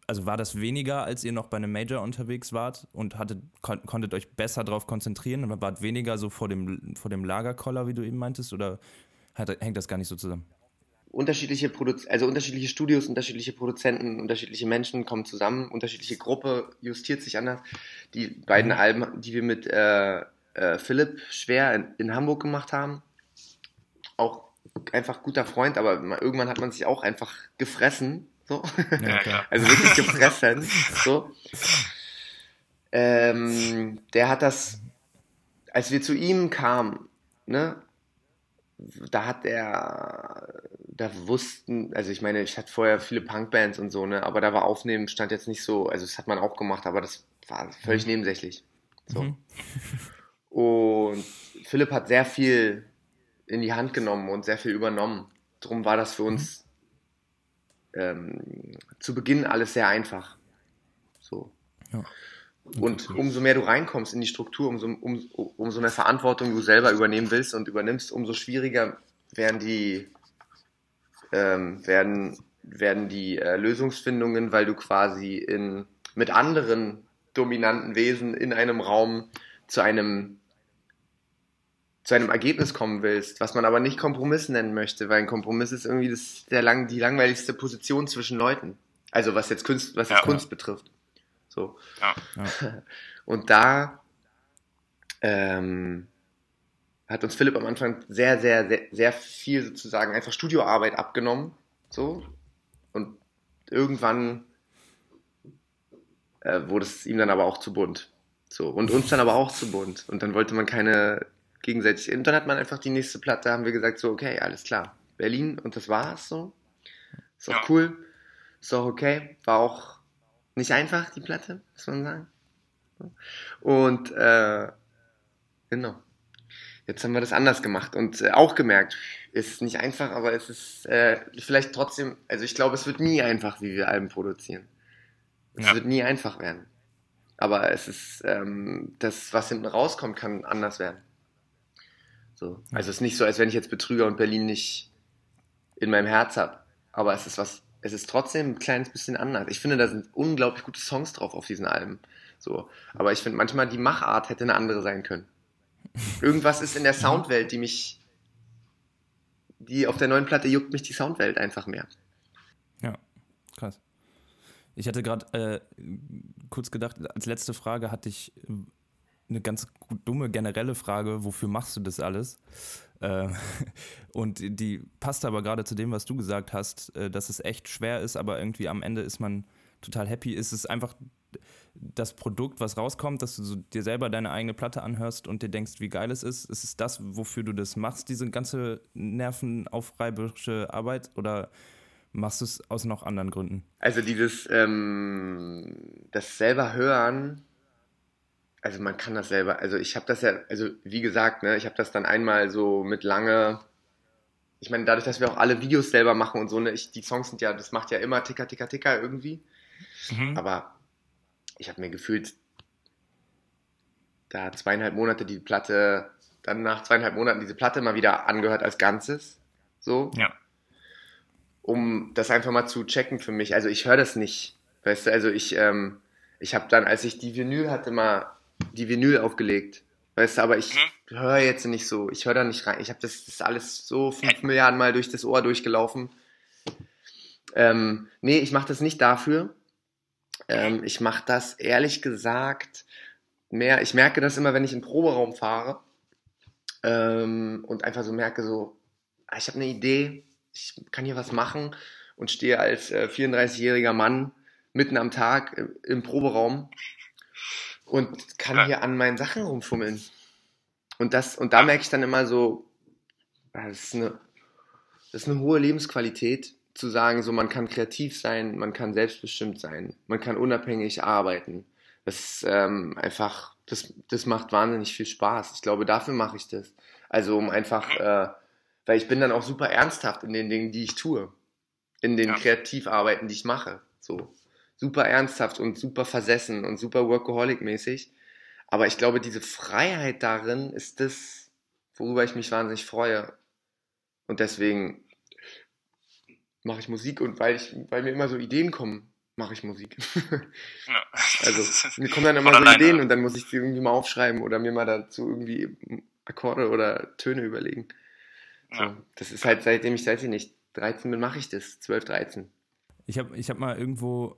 also war das weniger, als ihr noch bei einem Major unterwegs wart und hattet, kon konntet euch besser darauf konzentrieren und wart weniger so vor dem, vor dem Lagerkoller, wie du eben meintest, oder hat, hängt das gar nicht so zusammen? Unterschiedliche Produ also unterschiedliche Studios, unterschiedliche Produzenten, unterschiedliche Menschen kommen zusammen, unterschiedliche Gruppe justiert sich anders. Die beiden Alben, die wir mit äh, äh, Philipp Schwer in, in Hamburg gemacht haben, auch einfach guter Freund, aber irgendwann hat man sich auch einfach gefressen. So. Ja, klar. Also wirklich gefressen. <laughs> so. Ähm, der hat das, als wir zu ihm kamen, ne, da hat er, da wussten, also ich meine, ich hatte vorher viele Punkbands und so, ne, aber da war Aufnehmen stand jetzt nicht so, also das hat man auch gemacht, aber das war völlig nebensächlich. So. Mhm. Und Philipp hat sehr viel in die Hand genommen und sehr viel übernommen. Drum war das für uns ähm, zu Beginn alles sehr einfach. So. Ja. Und umso mehr du reinkommst in die Struktur, umso, um, umso mehr Verantwortung du selber übernehmen willst und übernimmst, umso schwieriger werden die, ähm, werden, werden die äh, Lösungsfindungen, weil du quasi in, mit anderen dominanten Wesen in einem Raum zu einem zu einem Ergebnis kommen willst, was man aber nicht Kompromiss nennen möchte, weil ein Kompromiss ist irgendwie das, der lang, die langweiligste Position zwischen Leuten. Also was jetzt Kunst, was jetzt Ja. Kunst betrifft. So. Ja. <laughs> Und da ähm, hat uns Philipp am Anfang sehr, sehr, sehr, sehr viel sozusagen einfach Studioarbeit abgenommen. So. Und irgendwann äh, wurde es ihm dann aber auch zu bunt. So. Und uns dann aber auch zu bunt. Und dann wollte man keine gegenseitig. Und dann hat man einfach die nächste Platte, haben wir gesagt, so, okay, alles klar. Berlin und das war's so. Ist auch Ja. cool. Ist auch okay. War auch nicht einfach, die Platte, muss man sagen. Und äh, genau. Jetzt haben wir das anders gemacht und äh, auch gemerkt, ist nicht einfach, aber es ist äh, vielleicht trotzdem, also ich glaube, es wird nie einfach, wie wir Alben produzieren. Es Ja. wird nie einfach werden. Aber es ist, ähm, das, was hinten rauskommt, kann anders werden. So. Also es ist nicht so, als wenn ich jetzt Betrüger und Berlin nicht in meinem Herz habe. Aber es ist was, es ist trotzdem ein kleines bisschen anders. Ich finde, da sind unglaublich gute Songs drauf auf diesen Alben. So. Aber ich finde manchmal, die Machart hätte eine andere sein können. Irgendwas ist in der Soundwelt, die mich, die auf der neuen Platte juckt mich die Soundwelt einfach mehr. Ja, krass. Ich hatte gerade äh, kurz gedacht, als letzte Frage hatte ich eine ganz dumme generelle Frage, wofür machst du das alles? Äh, <laughs> und die passt aber gerade zu dem, was du gesagt hast, äh, dass es echt schwer ist, aber irgendwie am Ende ist man total happy. Ist es einfach das Produkt, was rauskommt, dass du dir selber deine eigene Platte anhörst und dir denkst, wie geil es ist? Ist es das, wofür du das machst, diese ganze nervenaufreiberische Arbeit? Oder machst du es aus noch anderen Gründen? Also dieses, ähm, das selber hören, also man kann das selber, also ich habe das ja, also wie gesagt, ne, ich habe das dann einmal so mit lange, ich meine, dadurch, dass wir auch alle Videos selber machen und so, ne, ich, die Songs sind ja, das macht ja immer ticker, ticker, ticker irgendwie, Mhm. aber ich habe mir gefühlt da zweieinhalb Monate die Platte, dann nach zweieinhalb Monaten diese Platte mal wieder angehört als Ganzes, so, Ja. um das einfach mal zu checken für mich. Also ich höre das nicht, weißt du, also ich, ähm, ich habe dann, als ich die Vinyl hatte, mal die Vinyl aufgelegt, weißt du, aber ich höre jetzt nicht so, ich höre da nicht rein. Ich habe das, das alles so fünf Milliarden Mal durch das Ohr durchgelaufen. Ähm, nee, ich mache das nicht dafür, Ähm, ich mache das ehrlich gesagt mehr, ich merke das immer, wenn ich in den Proberaum fahre ähm, und einfach so merke, so, ah, ich habe eine Idee, ich kann hier was machen und stehe als äh, 34-jähriger Mann mitten am Tag im, im Proberaum und kann Ja. hier an meinen Sachen rumfummeln. Und das, und da merke ich dann immer so, ah, das ist eine, das ist eine hohe Lebensqualität, zu sagen, so man kann kreativ sein, man kann selbstbestimmt sein, man kann unabhängig arbeiten. Das ist ähm, einfach, das, das macht wahnsinnig viel Spaß. Ich glaube, dafür mache ich das. Also um einfach, äh, weil ich bin dann auch super ernsthaft in den Dingen, die ich tue. In den Ja. Kreativarbeiten, die ich mache. So. Super ernsthaft und super versessen und super workaholic-mäßig. Aber ich glaube, diese Freiheit darin ist das, worüber ich mich wahnsinnig freue. Und deswegen mache ich Musik und weil ich, weil mir immer so Ideen kommen, mache ich Musik. Ja. <laughs> Also mir kommen dann immer Von so alleine. Ideen und dann muss ich sie irgendwie mal aufschreiben oder mir mal dazu irgendwie Akkorde oder Töne überlegen. So, Ja. das ist halt seitdem ich, weiß ich nicht, 13 bin, mache ich das. 12, 13. Ich habe ich hab mal irgendwo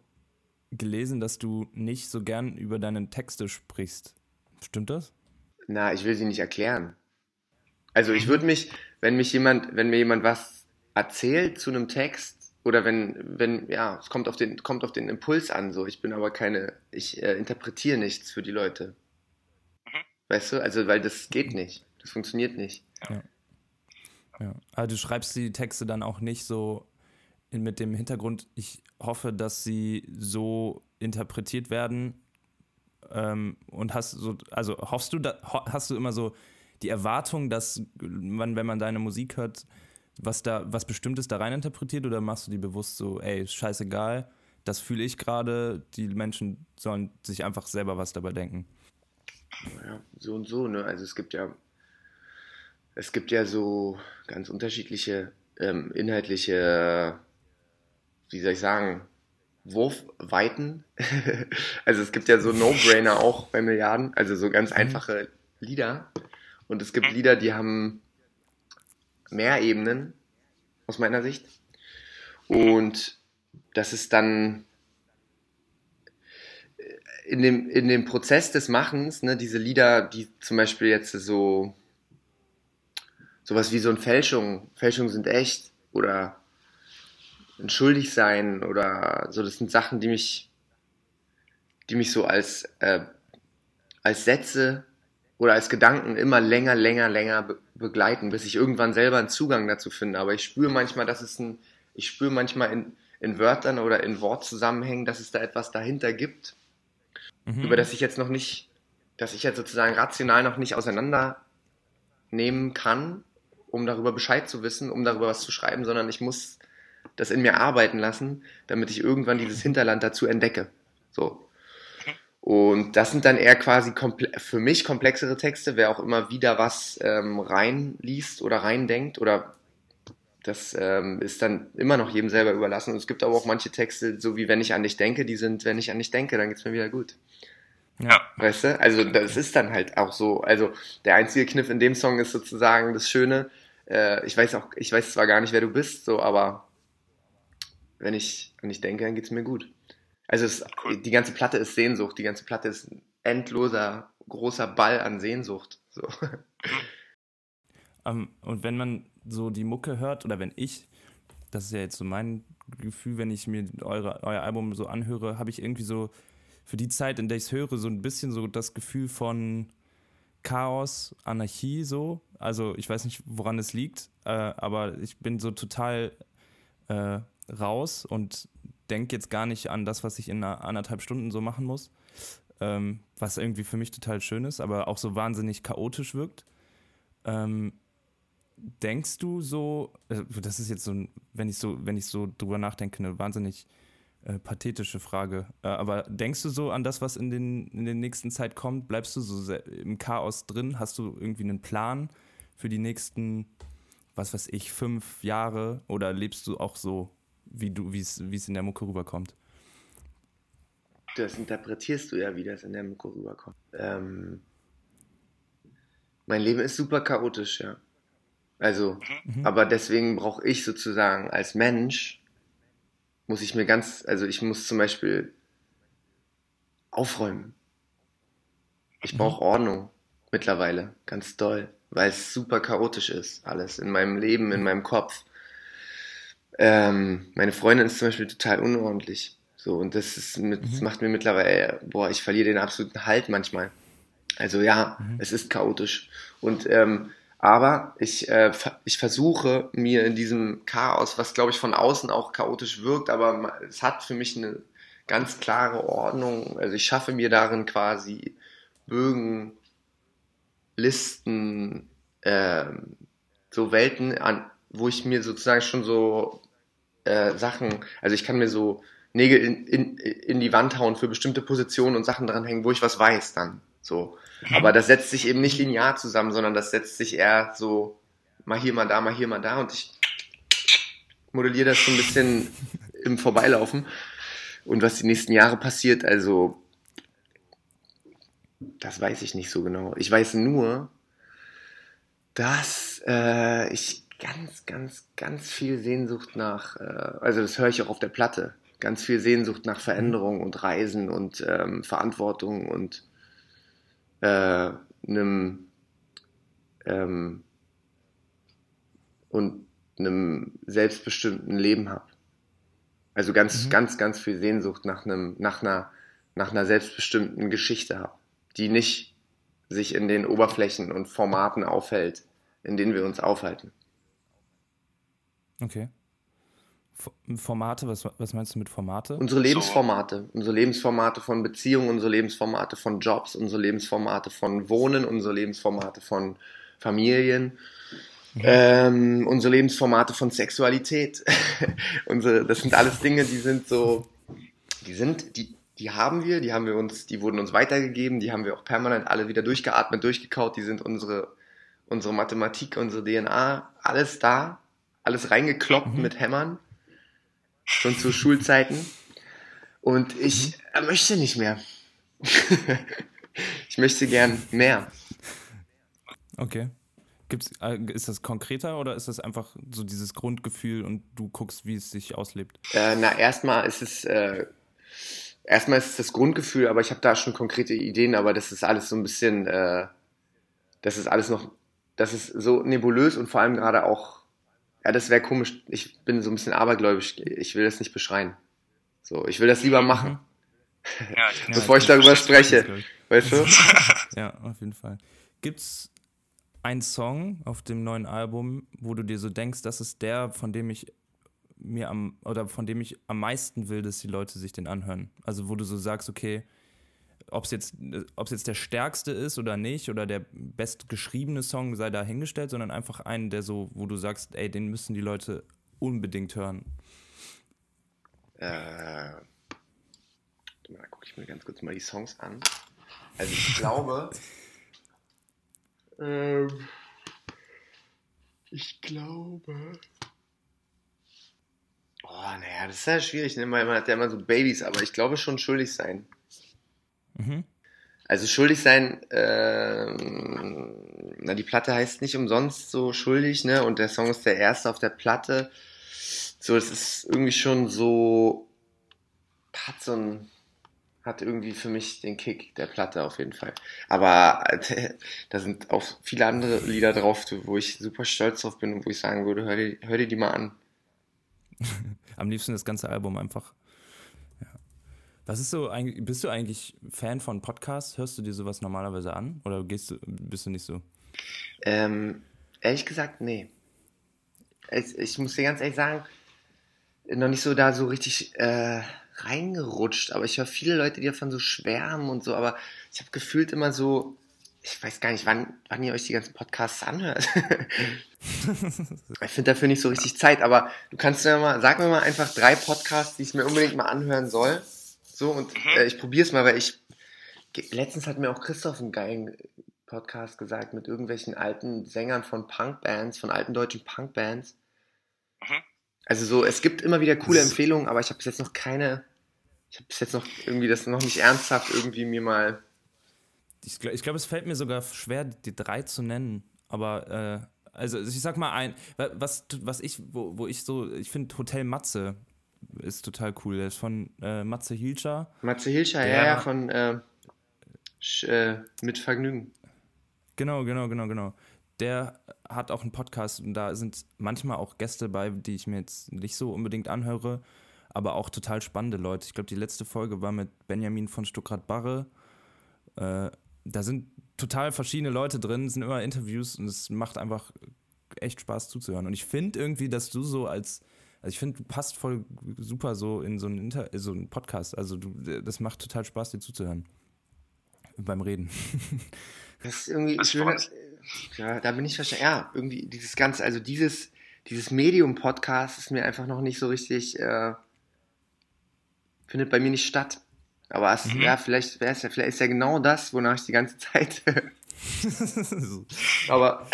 gelesen, dass du nicht so gern über deine Texte sprichst. Stimmt das? Na, ich will sie nicht erklären. Also ich würde mich, wenn mich jemand, wenn mir jemand was erzählt zu einem Text oder wenn, wenn, ja, es kommt auf den, kommt auf den Impuls an, so. Ich bin aber keine, ich äh, interpretiere nichts für die Leute. Mhm. Weißt du? Also, weil das geht nicht. Das funktioniert nicht. Ja. Aber du schreibst die Texte dann auch nicht so mit dem Hintergrund, ich hoffe, dass sie so interpretiert werden. Ähm, und hast so, also hoffst du, da, hast du immer so die Erwartung, dass man, wenn man deine Musik hört, was da, was Bestimmtes da rein interpretiert oder machst du die bewusst so, ey, scheißegal, das fühle ich gerade, die Menschen sollen sich einfach selber was dabei denken. Ja, so und so, ne? Also es gibt ja, es gibt ja so ganz unterschiedliche ähm, inhaltliche, wie soll ich sagen, Wurfweiten. <laughs> also es gibt ja so No-Brainer auch bei Milliarden, also so ganz einfache Lieder. Und es gibt Lieder, die haben mehr Ebenen, aus meiner Sicht. Und das ist dann in dem, in dem Prozess des Machens, ne, diese Lieder, die zum Beispiel jetzt so sowas wie so ein Fälschung, Fälschungen sind echt oder ein Schuldigsein oder so, das sind Sachen, die mich, die mich so als, äh, als Sätze oder als Gedanken immer länger, länger, länger be begleiten, bis ich irgendwann selber einen Zugang dazu finde. Aber ich spüre manchmal, dass es ein, ich spüre manchmal in, in Wörtern oder in Wortzusammenhängen, dass es da etwas dahinter gibt, Mhm. über das ich jetzt noch nicht, dass ich jetzt sozusagen rational noch nicht auseinandernehmen kann, um darüber Bescheid zu wissen, um darüber was zu schreiben, sondern ich muss das in mir arbeiten lassen, damit ich irgendwann dieses Hinterland dazu entdecke. So. Und das sind dann eher quasi für mich komplexere Texte, wer auch immer wieder was ähm, reinliest oder reindenkt oder das ähm, ist dann immer noch jedem selber überlassen. Und es gibt aber auch manche Texte, so wie wenn ich an dich denke, die sind, wenn ich an dich denke, dann geht's mir wieder gut. Ja. Weißt du? Also das ist dann halt auch so. Also der einzige Kniff in dem Song ist sozusagen das Schöne. Äh, ich weiß auch, ich weiß zwar gar nicht, wer du bist, so, aber wenn ich an dich denke, dann geht's mir gut. Also es, Cool. die ganze Platte ist Sehnsucht. Die ganze Platte ist ein endloser, großer Ball an Sehnsucht. So. Ähm, und wenn man so die Mucke hört, oder wenn ich, das ist ja jetzt so mein Gefühl, wenn ich mir eure, euer Album so anhöre, habe ich irgendwie so für die Zeit, in der ich es höre, so ein bisschen so das Gefühl von Chaos, Anarchie so. Also ich weiß nicht, woran es liegt, äh, aber ich bin so total äh, raus und denke jetzt gar nicht an das, was ich in anderthalb Stunden so machen muss. Ähm, was irgendwie für mich total schön ist, aber auch so wahnsinnig chaotisch wirkt. Ähm, denkst du so, äh, das ist jetzt so, wenn ich so, wenn ich so drüber nachdenke, eine wahnsinnig äh, pathetische Frage. Äh, aber denkst du so an das, was in den in der nächsten Zeit kommt? Bleibst du so im Chaos drin? Hast du irgendwie einen Plan für die nächsten, was weiß ich, fünf Jahre? Oder lebst du auch so, wie du, wie es in der Mucke rüberkommt? Das interpretierst du ja, wie das in der Mucke rüberkommt. Ähm, mein Leben ist super chaotisch, ja. Also, Mhm. aber deswegen brauche ich sozusagen als Mensch, muss ich mir ganz, also ich muss zum Beispiel aufräumen. Ich brauche Ordnung mittlerweile, ganz doll, weil es super chaotisch ist, alles in meinem Leben, in meinem Kopf. Ähm, meine Freundin ist zum Beispiel total unordentlich. So, und das, ist mit, das macht mir mittlerweile, boah, ich verliere den absoluten Halt manchmal. Also ja, es ist chaotisch. Und ähm, aber ich, äh, ich versuche mir in diesem Chaos, was glaube ich von außen auch chaotisch wirkt, aber es hat für mich eine ganz klare Ordnung. Also ich schaffe mir darin quasi Bögen, Listen, ähm, so Welten an, wo ich mir sozusagen schon so äh, Sachen, also ich kann mir so Nägel in, in, in die Wand hauen für bestimmte Positionen und Sachen dranhängen, wo ich was weiß dann. So. Aber das setzt sich eben nicht linear zusammen, sondern das setzt sich eher so mal hier, mal da, mal hier, mal da und ich modelliere das so ein bisschen im Vorbeilaufen. Und was die nächsten Jahre passiert, also das weiß ich nicht so genau. Ich weiß nur, dass äh, ich ganz, ganz, ganz viel Sehnsucht nach, äh, also das höre ich auch auf der Platte, ganz viel Sehnsucht nach Veränderung und Reisen und ähm, Verantwortung und äh, einem ähm, und einem selbstbestimmten Leben habe. Also ganz, Mhm. ganz, ganz viel Sehnsucht nach einem, nach einer, nach einer selbstbestimmten Geschichte habe, die nicht sich in den Oberflächen und Formaten aufhält, in denen wir uns aufhalten. Okay. Formate, was, was meinst du mit Formate? Unsere Lebensformate, unsere Lebensformate von Beziehungen, unsere Lebensformate von Jobs, unsere Lebensformate von Wohnen, unsere Lebensformate von Familien, ähm, unsere Lebensformate von Sexualität. <laughs> unsere, das sind alles Dinge, die sind so, die sind, die, die haben wir, die haben wir uns, die wurden uns weitergegeben, die haben wir auch permanent alle wieder durchgeatmet, durchgekaut, die sind unsere, unsere Mathematik, unsere DNA, alles da, alles reingekloppt Mhm. mit Hämmern, schon zu Schulzeiten. Und ich äh, möchte nicht mehr. <laughs> ich möchte gern mehr. Okay. Gibt's, äh, ist das konkreter oder ist das einfach so dieses Grundgefühl und du guckst, wie es sich auslebt? Äh, na, erstmal ist es, äh, erstmal ist es das Grundgefühl, aber ich habe da schon konkrete Ideen, aber das ist alles so ein bisschen, äh, das ist alles noch, das ist so nebulös und vor allem gerade auch, ja, das wäre komisch. Ich bin so ein bisschen abergläubisch. Ich will das nicht beschreien. So, ich will das lieber machen, Ja, ich <laughs> Ja, bevor ich ich darüber das, spreche. ich. Weißt du? <laughs> Ja, auf jeden Fall. Gibt's einen Song auf dem neuen Album, wo du dir so denkst, das ist der, von dem ich mir am oder von dem ich am meisten will, dass die Leute sich den anhören? Also wo du so sagst, okay, ob es jetzt, ob's jetzt der stärkste ist oder nicht oder der bestgeschriebene Song sei dahingestellt, sondern einfach einen, der so, wo du sagst, ey, den müssen die Leute unbedingt hören. Äh, da gucke ich mir ganz kurz mal die Songs an. Also ich glaube, <laughs> ähm, ich glaube, oh, naja, das ist ja schwierig, ne? man man hat ja immer so Babys, aber ich glaube schon schuldig sein. Mhm. Also schuldig sein, ähm, na die Platte heißt nicht umsonst so schuldig, ne? Und der Song ist der erste auf der Platte. So, es ist irgendwie schon so, hat so ein, hat irgendwie für mich den Kick der Platte auf jeden Fall. Aber äh, <laughs> da sind auch viele andere Lieder drauf, wo ich super stolz drauf bin und wo ich sagen würde, hör dir, hör dir die mal an. <laughs> Am liebsten das ganze Album einfach. Was ist so, eigentlich- bist du eigentlich Fan von Podcasts? Hörst du dir sowas normalerweise an? Oder gehst du, bist du nicht so? Ähm, ehrlich gesagt, nee. Ich, ich muss dir ganz ehrlich sagen, noch nicht so da so richtig äh, reingerutscht, aber ich höre viele Leute, die davon so schwärmen und so, aber ich habe gefühlt immer so, ich weiß gar nicht, wann, wann ihr euch die ganzen Podcasts anhört. <laughs> ich finde dafür nicht so richtig Zeit, aber du kannst mir mal, sag mir mal einfach drei Podcasts, die ich mir unbedingt mal anhören soll. So, und äh, ich probiere es mal, weil ich, letztens hat mir auch Christoph einen geilen Podcast gesagt mit irgendwelchen alten Sängern von Punkbands, von alten deutschen Punkbands. Mhm. Also so, es gibt immer wieder coole Empfehlungen, aber ich habe bis jetzt noch keine, ich habe bis jetzt noch irgendwie das noch nicht ernsthaft irgendwie mir mal. Ich, gl- ich glaube, es fällt mir sogar schwer, die drei zu nennen. Aber, äh, also ich sag mal ein, wa- was, was ich, wo, wo ich so, ich finde Hotel Matze ist total cool. Der ist von äh, Matze Hilscher. Matze Hilscher, ja, ja, von äh, Sch- äh, Mit Vergnügen. Genau, genau, genau, genau. Der hat auch einen Podcast und da sind manchmal auch Gäste bei, die ich mir jetzt nicht so unbedingt anhöre, aber auch total spannende Leute. Ich glaube, die letzte Folge war mit Benjamin von Stuckrad-Barre. Äh, da sind total verschiedene Leute drin, es sind immer Interviews und es macht einfach echt Spaß zuzuhören. Und ich finde irgendwie, dass du so als, also ich finde, du passt voll super so in so einen, Inter so einen Podcast. Also du, das macht total Spaß, dir zuzuhören. Beim Reden. <laughs> Das ist irgendwie, Das ich will, freut. ja, da bin ich verstanden. Ja, irgendwie dieses ganze, also dieses, dieses Medium-Podcast ist mir einfach noch nicht so richtig, äh, findet bei mir nicht statt. Aber es, Mhm. ja, vielleicht wäre es ja, vielleicht ist ja genau das, wonach ich die ganze Zeit. <laughs> <laughs> Aber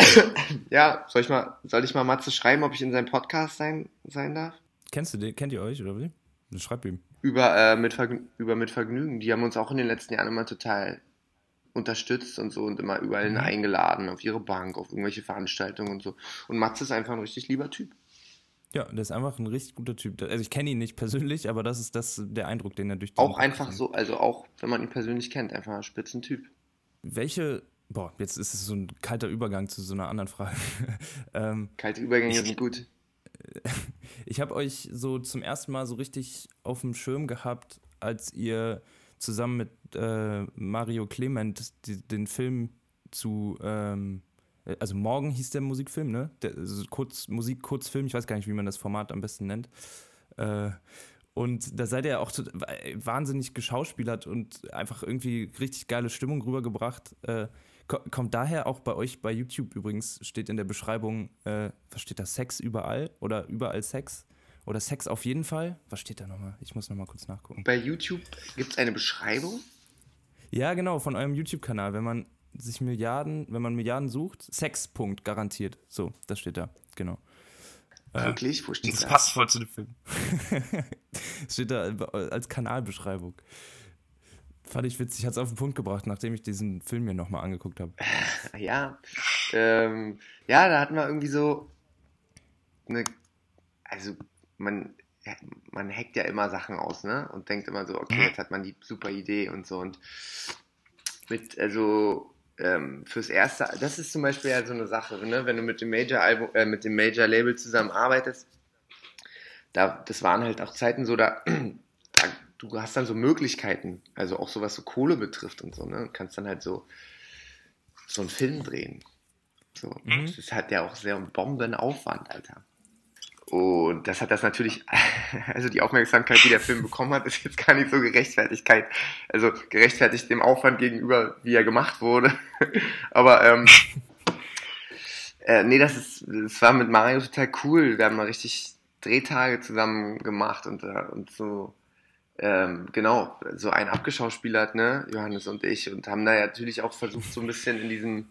ja, soll ich mal, soll ich mal Matze schreiben, ob ich in seinem Podcast sein, sein darf? Kennst du den? Kennt ihr euch oder wie? Dann Schreib ihm. Über, äh, mit Vergnü über mit Vergnügen. Die haben uns auch in den letzten Jahren immer total unterstützt und so und immer überall Mhm. eingeladen, auf ihre Bank, auf irgendwelche Veranstaltungen und so. Und Matze ist einfach ein richtig lieber Typ. Ja, der ist einfach ein richtig guter Typ. Also ich kenne ihn nicht persönlich, aber das ist das der Eindruck, den er durch Auch einfach so, also auch wenn man ihn persönlich kennt, einfach ein Spitzentyp. Welche, boah, jetzt ist es so ein kalter Übergang zu so einer anderen Frage. <laughs> ähm, Kalte Übergänge Ich- sind gut. <laughs> ich habe euch so zum ersten Mal so richtig auf dem Schirm gehabt, als ihr zusammen mit äh, Mario Clement die, den Film zu, ähm, äh, also morgen hieß der Musikfilm, ne? Der, also kurz, Musik-Kurzfilm, ich weiß gar nicht, wie man das Format am besten nennt. Äh, und da seid ihr auch wahnsinnig geschauspielert und einfach irgendwie richtig geile Stimmung rübergebracht. Äh, kommt daher auch bei euch bei YouTube übrigens, steht in der Beschreibung, äh, was steht da, Sex überall oder überall Sex? Oder Sex auf jeden Fall? Was steht da nochmal? Ich muss nochmal kurz nachgucken. Bei YouTube gibt es eine Beschreibung. Ja, genau, von eurem YouTube-Kanal. Wenn man sich Milliarden, wenn man Milliarden sucht, Sexpunkt garantiert. So, das steht da, genau. Wirklich? Wo steht Das das? passt voll zu dem Film. <laughs> Das steht da als Kanalbeschreibung. Fand ich witzig, hat es auf den Punkt gebracht, nachdem ich diesen Film mir nochmal angeguckt habe. Ja, ähm, ja, da hatten wir irgendwie so eine, also man, man hackt ja immer Sachen aus, ne? Und denkt immer so, okay, Mhm. jetzt hat man die super Idee und so und mit, also ähm, fürs erste, das ist zum Beispiel ja so eine Sache, ne? Wenn du mit dem Major Album, äh, mit dem Major Label zusammenarbeitest, da, das waren halt auch Zeiten so, da, du hast dann so Möglichkeiten, also auch so was so Kohle betrifft und so, ne? Und kannst dann halt so so einen Film drehen. So, Mhm. das ist halt ja auch sehr ein Bombenaufwand, Alter. Und das hat das natürlich, <laughs> also die Aufmerksamkeit, die der Film bekommen hat, ist jetzt gar nicht so Gerechtfertigkeit, also gerechtfertigt dem Aufwand gegenüber, wie er gemacht wurde. <laughs> Aber ähm, äh, nee, das ist, das war mit Mario total cool. Wir haben mal richtig Drehtage zusammen gemacht und, äh, und so, ähm, genau, so einen abgeschauspielert, ne, Johannes und ich, und haben da ja natürlich auch versucht, so ein bisschen in diesem,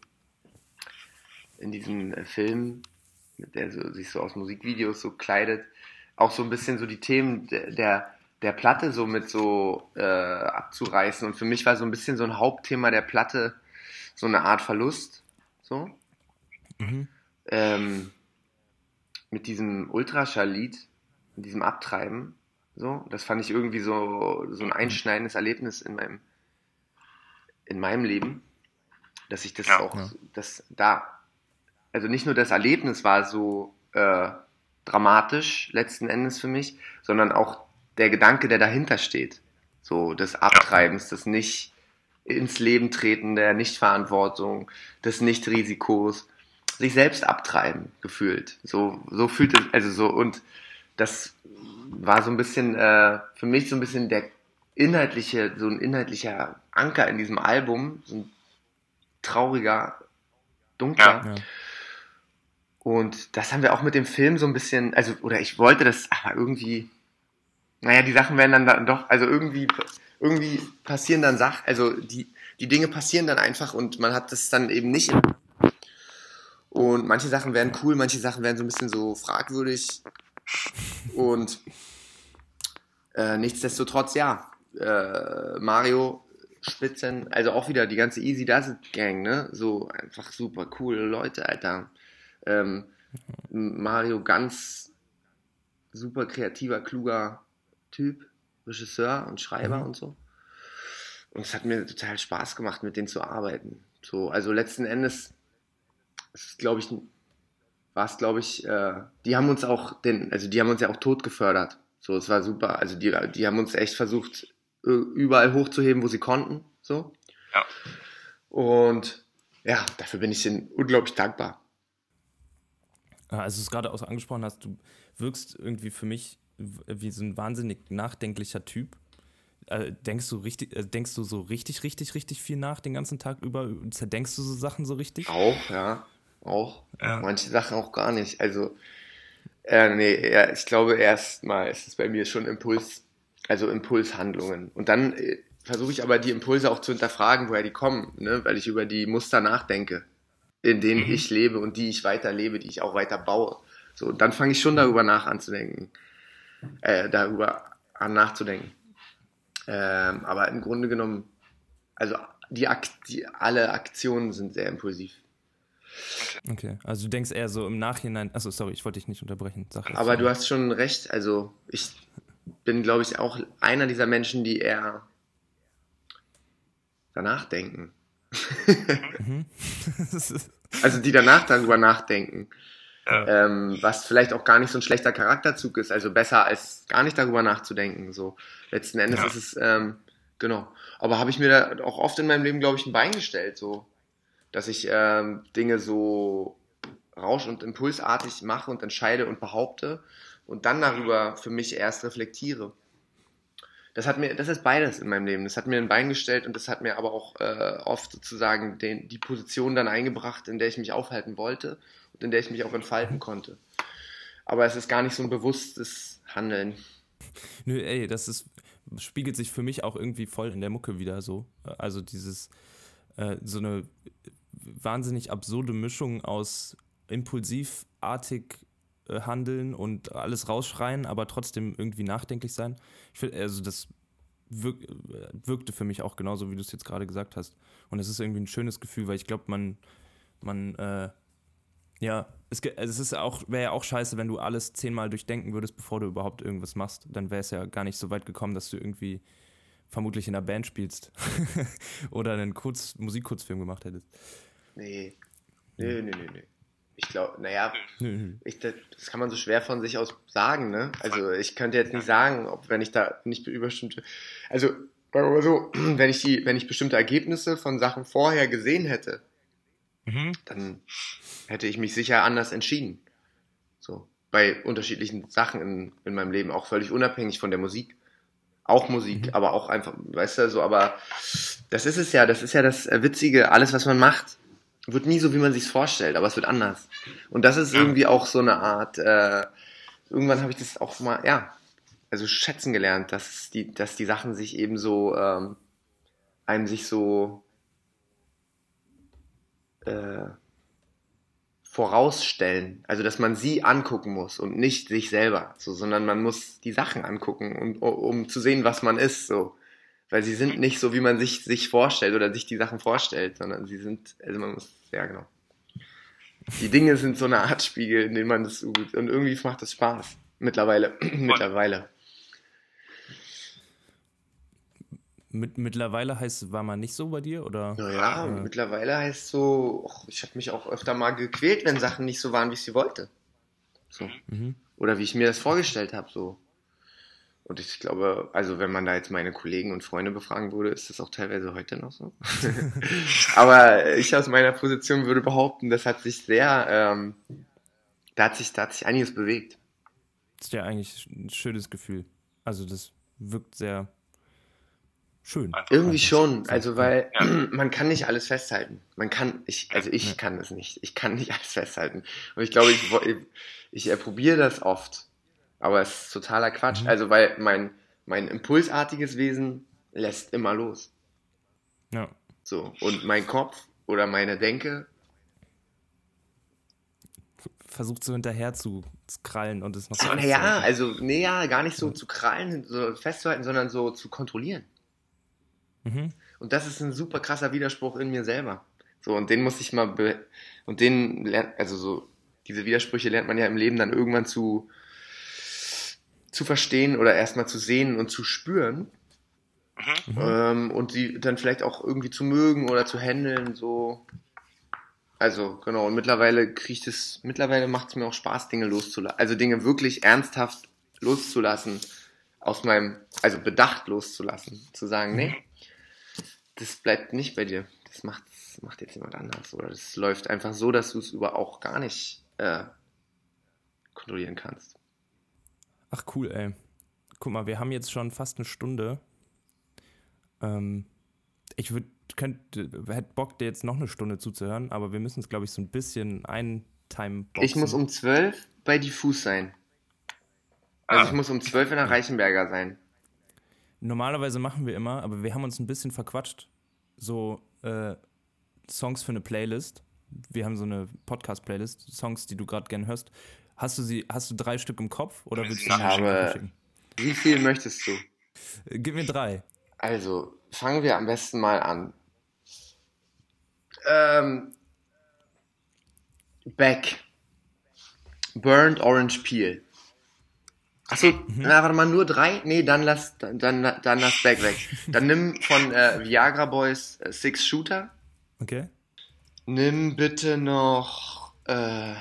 in diesem äh, Film, mit der so, sich so aus Musikvideos so kleidet, auch so ein bisschen so die Themen der, der, der Platte so mit so äh, abzureißen. Und für mich war so ein bisschen so ein Hauptthema der Platte so eine Art Verlust, so Mhm. ähm, mit diesem Ultraschall-Lied, mit diesem Abtreiben, so, das fand ich irgendwie so, so ein einschneidendes Erlebnis in meinem, in meinem Leben, dass ich das Ja. auch, Ja. das da, also nicht nur das Erlebnis war so äh, dramatisch letzten Endes für mich, sondern auch der Gedanke, der dahinter steht, so des Abtreibens, des nicht ins Leben treten, der Nichtverantwortung, des Nichtrisikos, sich selbst abtreiben gefühlt. So, so fühlt es, also so, und das war so ein bisschen, äh, für mich so ein bisschen der inhaltliche, so ein inhaltlicher Anker in diesem Album, so ein trauriger, dunkler. Ja. Und das haben wir auch mit dem Film so ein bisschen, also, oder ich wollte das, aber irgendwie, naja, die Sachen werden dann, dann doch, also irgendwie, irgendwie passieren dann Sachen, also die, die Dinge passieren dann einfach und man hat das dann eben nicht. Und manche Sachen werden cool, manche Sachen werden so ein bisschen so fragwürdig. Und äh, nichtsdestotrotz, ja, äh, Mario Spitzen, also auch wieder die ganze Easy Does It Gang, ne? So einfach super coole Leute, Alter. Ähm, Mario ganz super kreativer, kluger Typ, Regisseur und Schreiber Mhm. und so. Und es hat mir total Spaß gemacht, mit denen zu arbeiten. So, also letzten Endes, es ist, glaube ich, war es, glaube ich, äh, die haben uns auch den, also die haben uns ja auch tot gefördert. So, es war super. Also die, die haben uns echt versucht, überall hochzuheben, wo sie konnten. So. Ja. Und ja, dafür bin ich ihnen unglaublich dankbar. Ah, Als du es gerade auch so angesprochen hast, du wirkst irgendwie für mich wie so ein wahnsinnig nachdenklicher Typ. Äh, denkst du richtig, äh, denkst du so richtig, richtig, richtig viel nach den ganzen Tag über? Zerdenkst du so Sachen so richtig? Auch, ja. Auch. Ja. Manche Sachen auch gar nicht. Also, äh, nee, ja, ich glaube, erstmal ist es bei mir schon Impuls, also Impulshandlungen. Und dann äh, versuche ich aber die Impulse auch zu hinterfragen, woher die kommen, ne? weil ich über die Muster nachdenke, in denen Mhm. ich lebe und die ich weiterlebe, die ich auch weiter baue. So, dann fange ich schon darüber nach anzudenken, äh, darüber an nachzudenken. Ähm, aber im Grunde genommen, also die, Akt die alle Aktionen sind sehr impulsiv. Okay, also du denkst eher so im Nachhinein. Achso, sorry, ich wollte dich nicht unterbrechen. Sag Aber du hast schon recht. Also ich bin, glaube ich, auch einer dieser Menschen, die eher danach denken. Mhm. <laughs> Also die danach darüber nachdenken. Ja. Ähm, was vielleicht auch gar nicht so ein schlechter Charakterzug ist. Also besser als gar nicht darüber nachzudenken. So letzten Endes Ja. ist es ähm, genau. Aber habe ich mir da auch oft in meinem Leben, glaube ich, ein Bein gestellt, so dass ich ähm, Dinge so rausch- und impulsartig mache und entscheide und behaupte und dann darüber für mich erst reflektiere. Das hat mir, das ist beides in meinem Leben. Das hat mir ein Bein gestellt und das hat mir aber auch äh, oft sozusagen den, die Position dann eingebracht, in der ich mich aufhalten wollte und in der ich mich auch entfalten konnte. Aber es ist gar nicht so ein bewusstes Handeln. Nö, ey, das ist, spiegelt sich für mich auch irgendwie voll in der Mucke wieder so. Also dieses, äh, so eine wahnsinnig absurde Mischung aus impulsivartig äh, handeln und alles rausschreien, aber trotzdem irgendwie nachdenklich sein. Ich finde, also das wirk äh, wirkte für mich auch genauso, wie du es jetzt gerade gesagt hast. Und es ist irgendwie ein schönes Gefühl, weil ich glaube, man, man, äh, ja, es, also es ist auch, wäre ja auch scheiße, wenn du alles zehnmal durchdenken würdest, bevor du überhaupt irgendwas machst. Dann wäre es ja gar nicht so weit gekommen, dass du irgendwie vermutlich in einer Band spielst <laughs> oder einen Kurz Musikkurzfilm gemacht hättest. Nee. Nee, nee, nee, nee. Ich glaube, naja, Nö, nö. ich, das, das kann man so schwer von sich aus sagen, ne? Also ich könnte jetzt nicht sagen, ob wenn ich da nicht über bestimmte, also sagen wir mal so, <clears throat> wenn ich die, wenn ich bestimmte Ergebnisse von Sachen vorher gesehen hätte, Mhm. dann hätte ich mich sicher anders entschieden. So bei unterschiedlichen Sachen in, in meinem Leben, auch völlig unabhängig von der Musik. Auch Musik, Mhm. aber auch einfach, weißt du, so, aber das ist es ja, das ist ja das Witzige, alles, was man macht, wird nie so, wie man sich's vorstellt, aber es wird anders. Und das ist Ja. irgendwie auch so eine Art, äh, irgendwann habe ich das auch mal, ja, also schätzen gelernt, dass die, dass die Sachen sich eben so, ähm, einem sich so äh, vorausstellen. Also, dass man sie angucken muss und nicht sich selber, so, sondern man muss die Sachen angucken, und, um zu sehen, was man ist, so. Weil sie sind nicht so, wie man sich, sich vorstellt oder sich die Sachen vorstellt, sondern sie sind, also man muss, ja genau. Die Dinge sind so eine Art Spiegel, in dem man das so gut, und irgendwie macht das Spaß. Mittlerweile, <clears throat> mittlerweile. Mit, mittlerweile heißt, war man nicht so bei dir oder? Naja, Äh, mittlerweile heißt so, och, ich habe mich auch öfter mal gequält, wenn Sachen nicht so waren, wie ich sie wollte. So. Mhm. Oder wie ich mir das vorgestellt habe, so. Und ich glaube, also wenn man da jetzt meine Kollegen und Freunde befragen würde, ist das auch teilweise heute noch so. <laughs> Aber ich aus meiner Position würde behaupten, das hat sich sehr, ähm, da hat sich, da hat sich einiges bewegt. Das ist ja eigentlich ein schönes Gefühl. Also das wirkt sehr schön. Irgendwie schon, so, also weil Ja. <clears throat> man kann nicht alles festhalten. Man kann, ich, also ich Ja. kann es nicht. Ich kann nicht <laughs> alles festhalten. Und ich glaube, ich, ich, ich probiere das oft. Aber es ist totaler Quatsch. Mhm. Also weil mein, mein impulsartiges Wesen lässt immer los. Ja. So. Und mein Kopf oder meine Denke, Versucht so hinterher zu krallen und es noch so, naja, also, nee, ja, gar nicht so zu krallen, so festzuhalten, sondern so zu kontrollieren. Mhm. Und das ist ein super krasser Widerspruch in mir selber. So, und den muss ich mal, be und den lernt, also so, diese Widersprüche lernt man ja im Leben dann irgendwann zu, zu verstehen oder erstmal zu sehen und zu spüren. Mhm. Ähm, und sie dann vielleicht auch irgendwie zu mögen oder zu handeln, so. Also, genau, und mittlerweile kriegt es, mittlerweile macht es mir auch Spaß, Dinge loszulassen. Also Dinge wirklich ernsthaft loszulassen, aus meinem, also bedacht loszulassen. Zu sagen, nee, das bleibt nicht bei dir. Das macht, das macht jetzt jemand anders. Oder das läuft einfach so, dass du es über auch gar nicht äh, kontrollieren kannst. Ach cool, ey. Guck mal, wir haben jetzt schon fast eine Stunde. Ähm, ich würde, könnte, hätte Bock, dir jetzt noch eine Stunde zuzuhören, aber wir müssen es, glaube ich, so ein bisschen eintimen. Ich muss um 12 bei Diffus sein. Also ich muss um 12 in der Reichenberger sein. Normalerweise machen wir immer, aber wir haben uns ein bisschen verquatscht. So äh, Songs für eine Playlist. Wir haben so eine Podcast-Playlist, Songs, die du gerade gern hörst. Hast du sie, hast du drei Stück im Kopf oder willst du Ich habe- schicken? Wie viel möchtest du? Äh, Gib mir drei. Also, fangen wir am besten mal an. Ähm, Beck. Burned Orange Peel. Achso, na, warte mal, nur drei? Nee, dann lass, dann, dann, dann lass Beck weg. Dann nimm von äh, Viagra Boys äh, Six Shooter. Okay? Nimm bitte noch äh,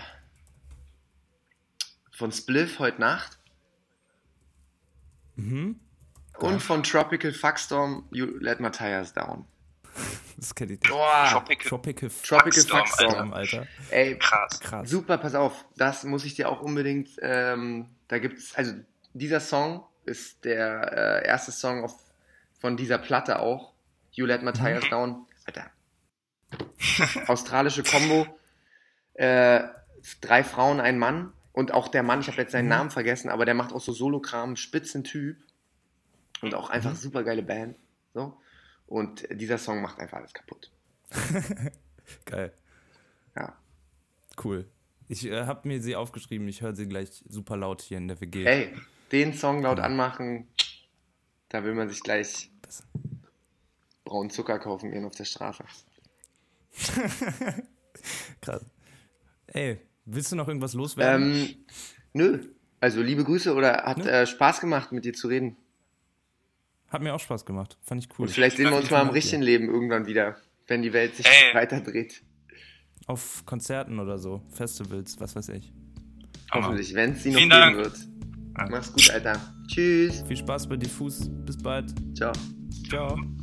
von Spliff heute Nacht. Mhm. Und von Tropical Fuckstorm You Let My Tires Down. Das kenne ich nicht. Boah, Tropical. Tropical Tropical Fuckstorm, Fuckstorm. Alter. Ey, Krass. Krass. super, pass auf. Das muss ich dir auch unbedingt. Ähm, da gibt's, also dieser Song ist der äh, erste Song auf, von dieser Platte auch. You Let My Tires Down. Alter. Australische Combo. Äh, drei Frauen, ein Mann. Und auch der Mann, ich habe jetzt seinen Namen vergessen, aber der macht auch so Solokram, Spitzentyp. Und auch einfach super geile Band. So. Und dieser Song macht einfach alles kaputt. <laughs> Geil. Ja. Cool. Ich äh, habe mir sie aufgeschrieben. Ich höre sie gleich super laut hier in der WG. Ey, den Song laut anmachen, da will man sich gleich Das- braunen Zucker kaufen gehen auf der Straße. <laughs> Krass. Ey, willst du noch irgendwas loswerden? Ähm, nö. Also liebe Grüße oder hat Ne? äh, Spaß gemacht, mit dir zu reden. Hat mir auch Spaß gemacht. Fand ich cool. Und vielleicht sehen wir uns mal im richtigen Leben irgendwann wieder, wenn die Welt sich Ey. weiterdreht. Auf Konzerten oder so, Festivals, was weiß ich. Hoffentlich, wenn es sie noch Vielen geben Dank. wird. Mach's gut, Alter. Tschüss. Viel Spaß bei Diffus. Bis bald. Ciao. Ciao.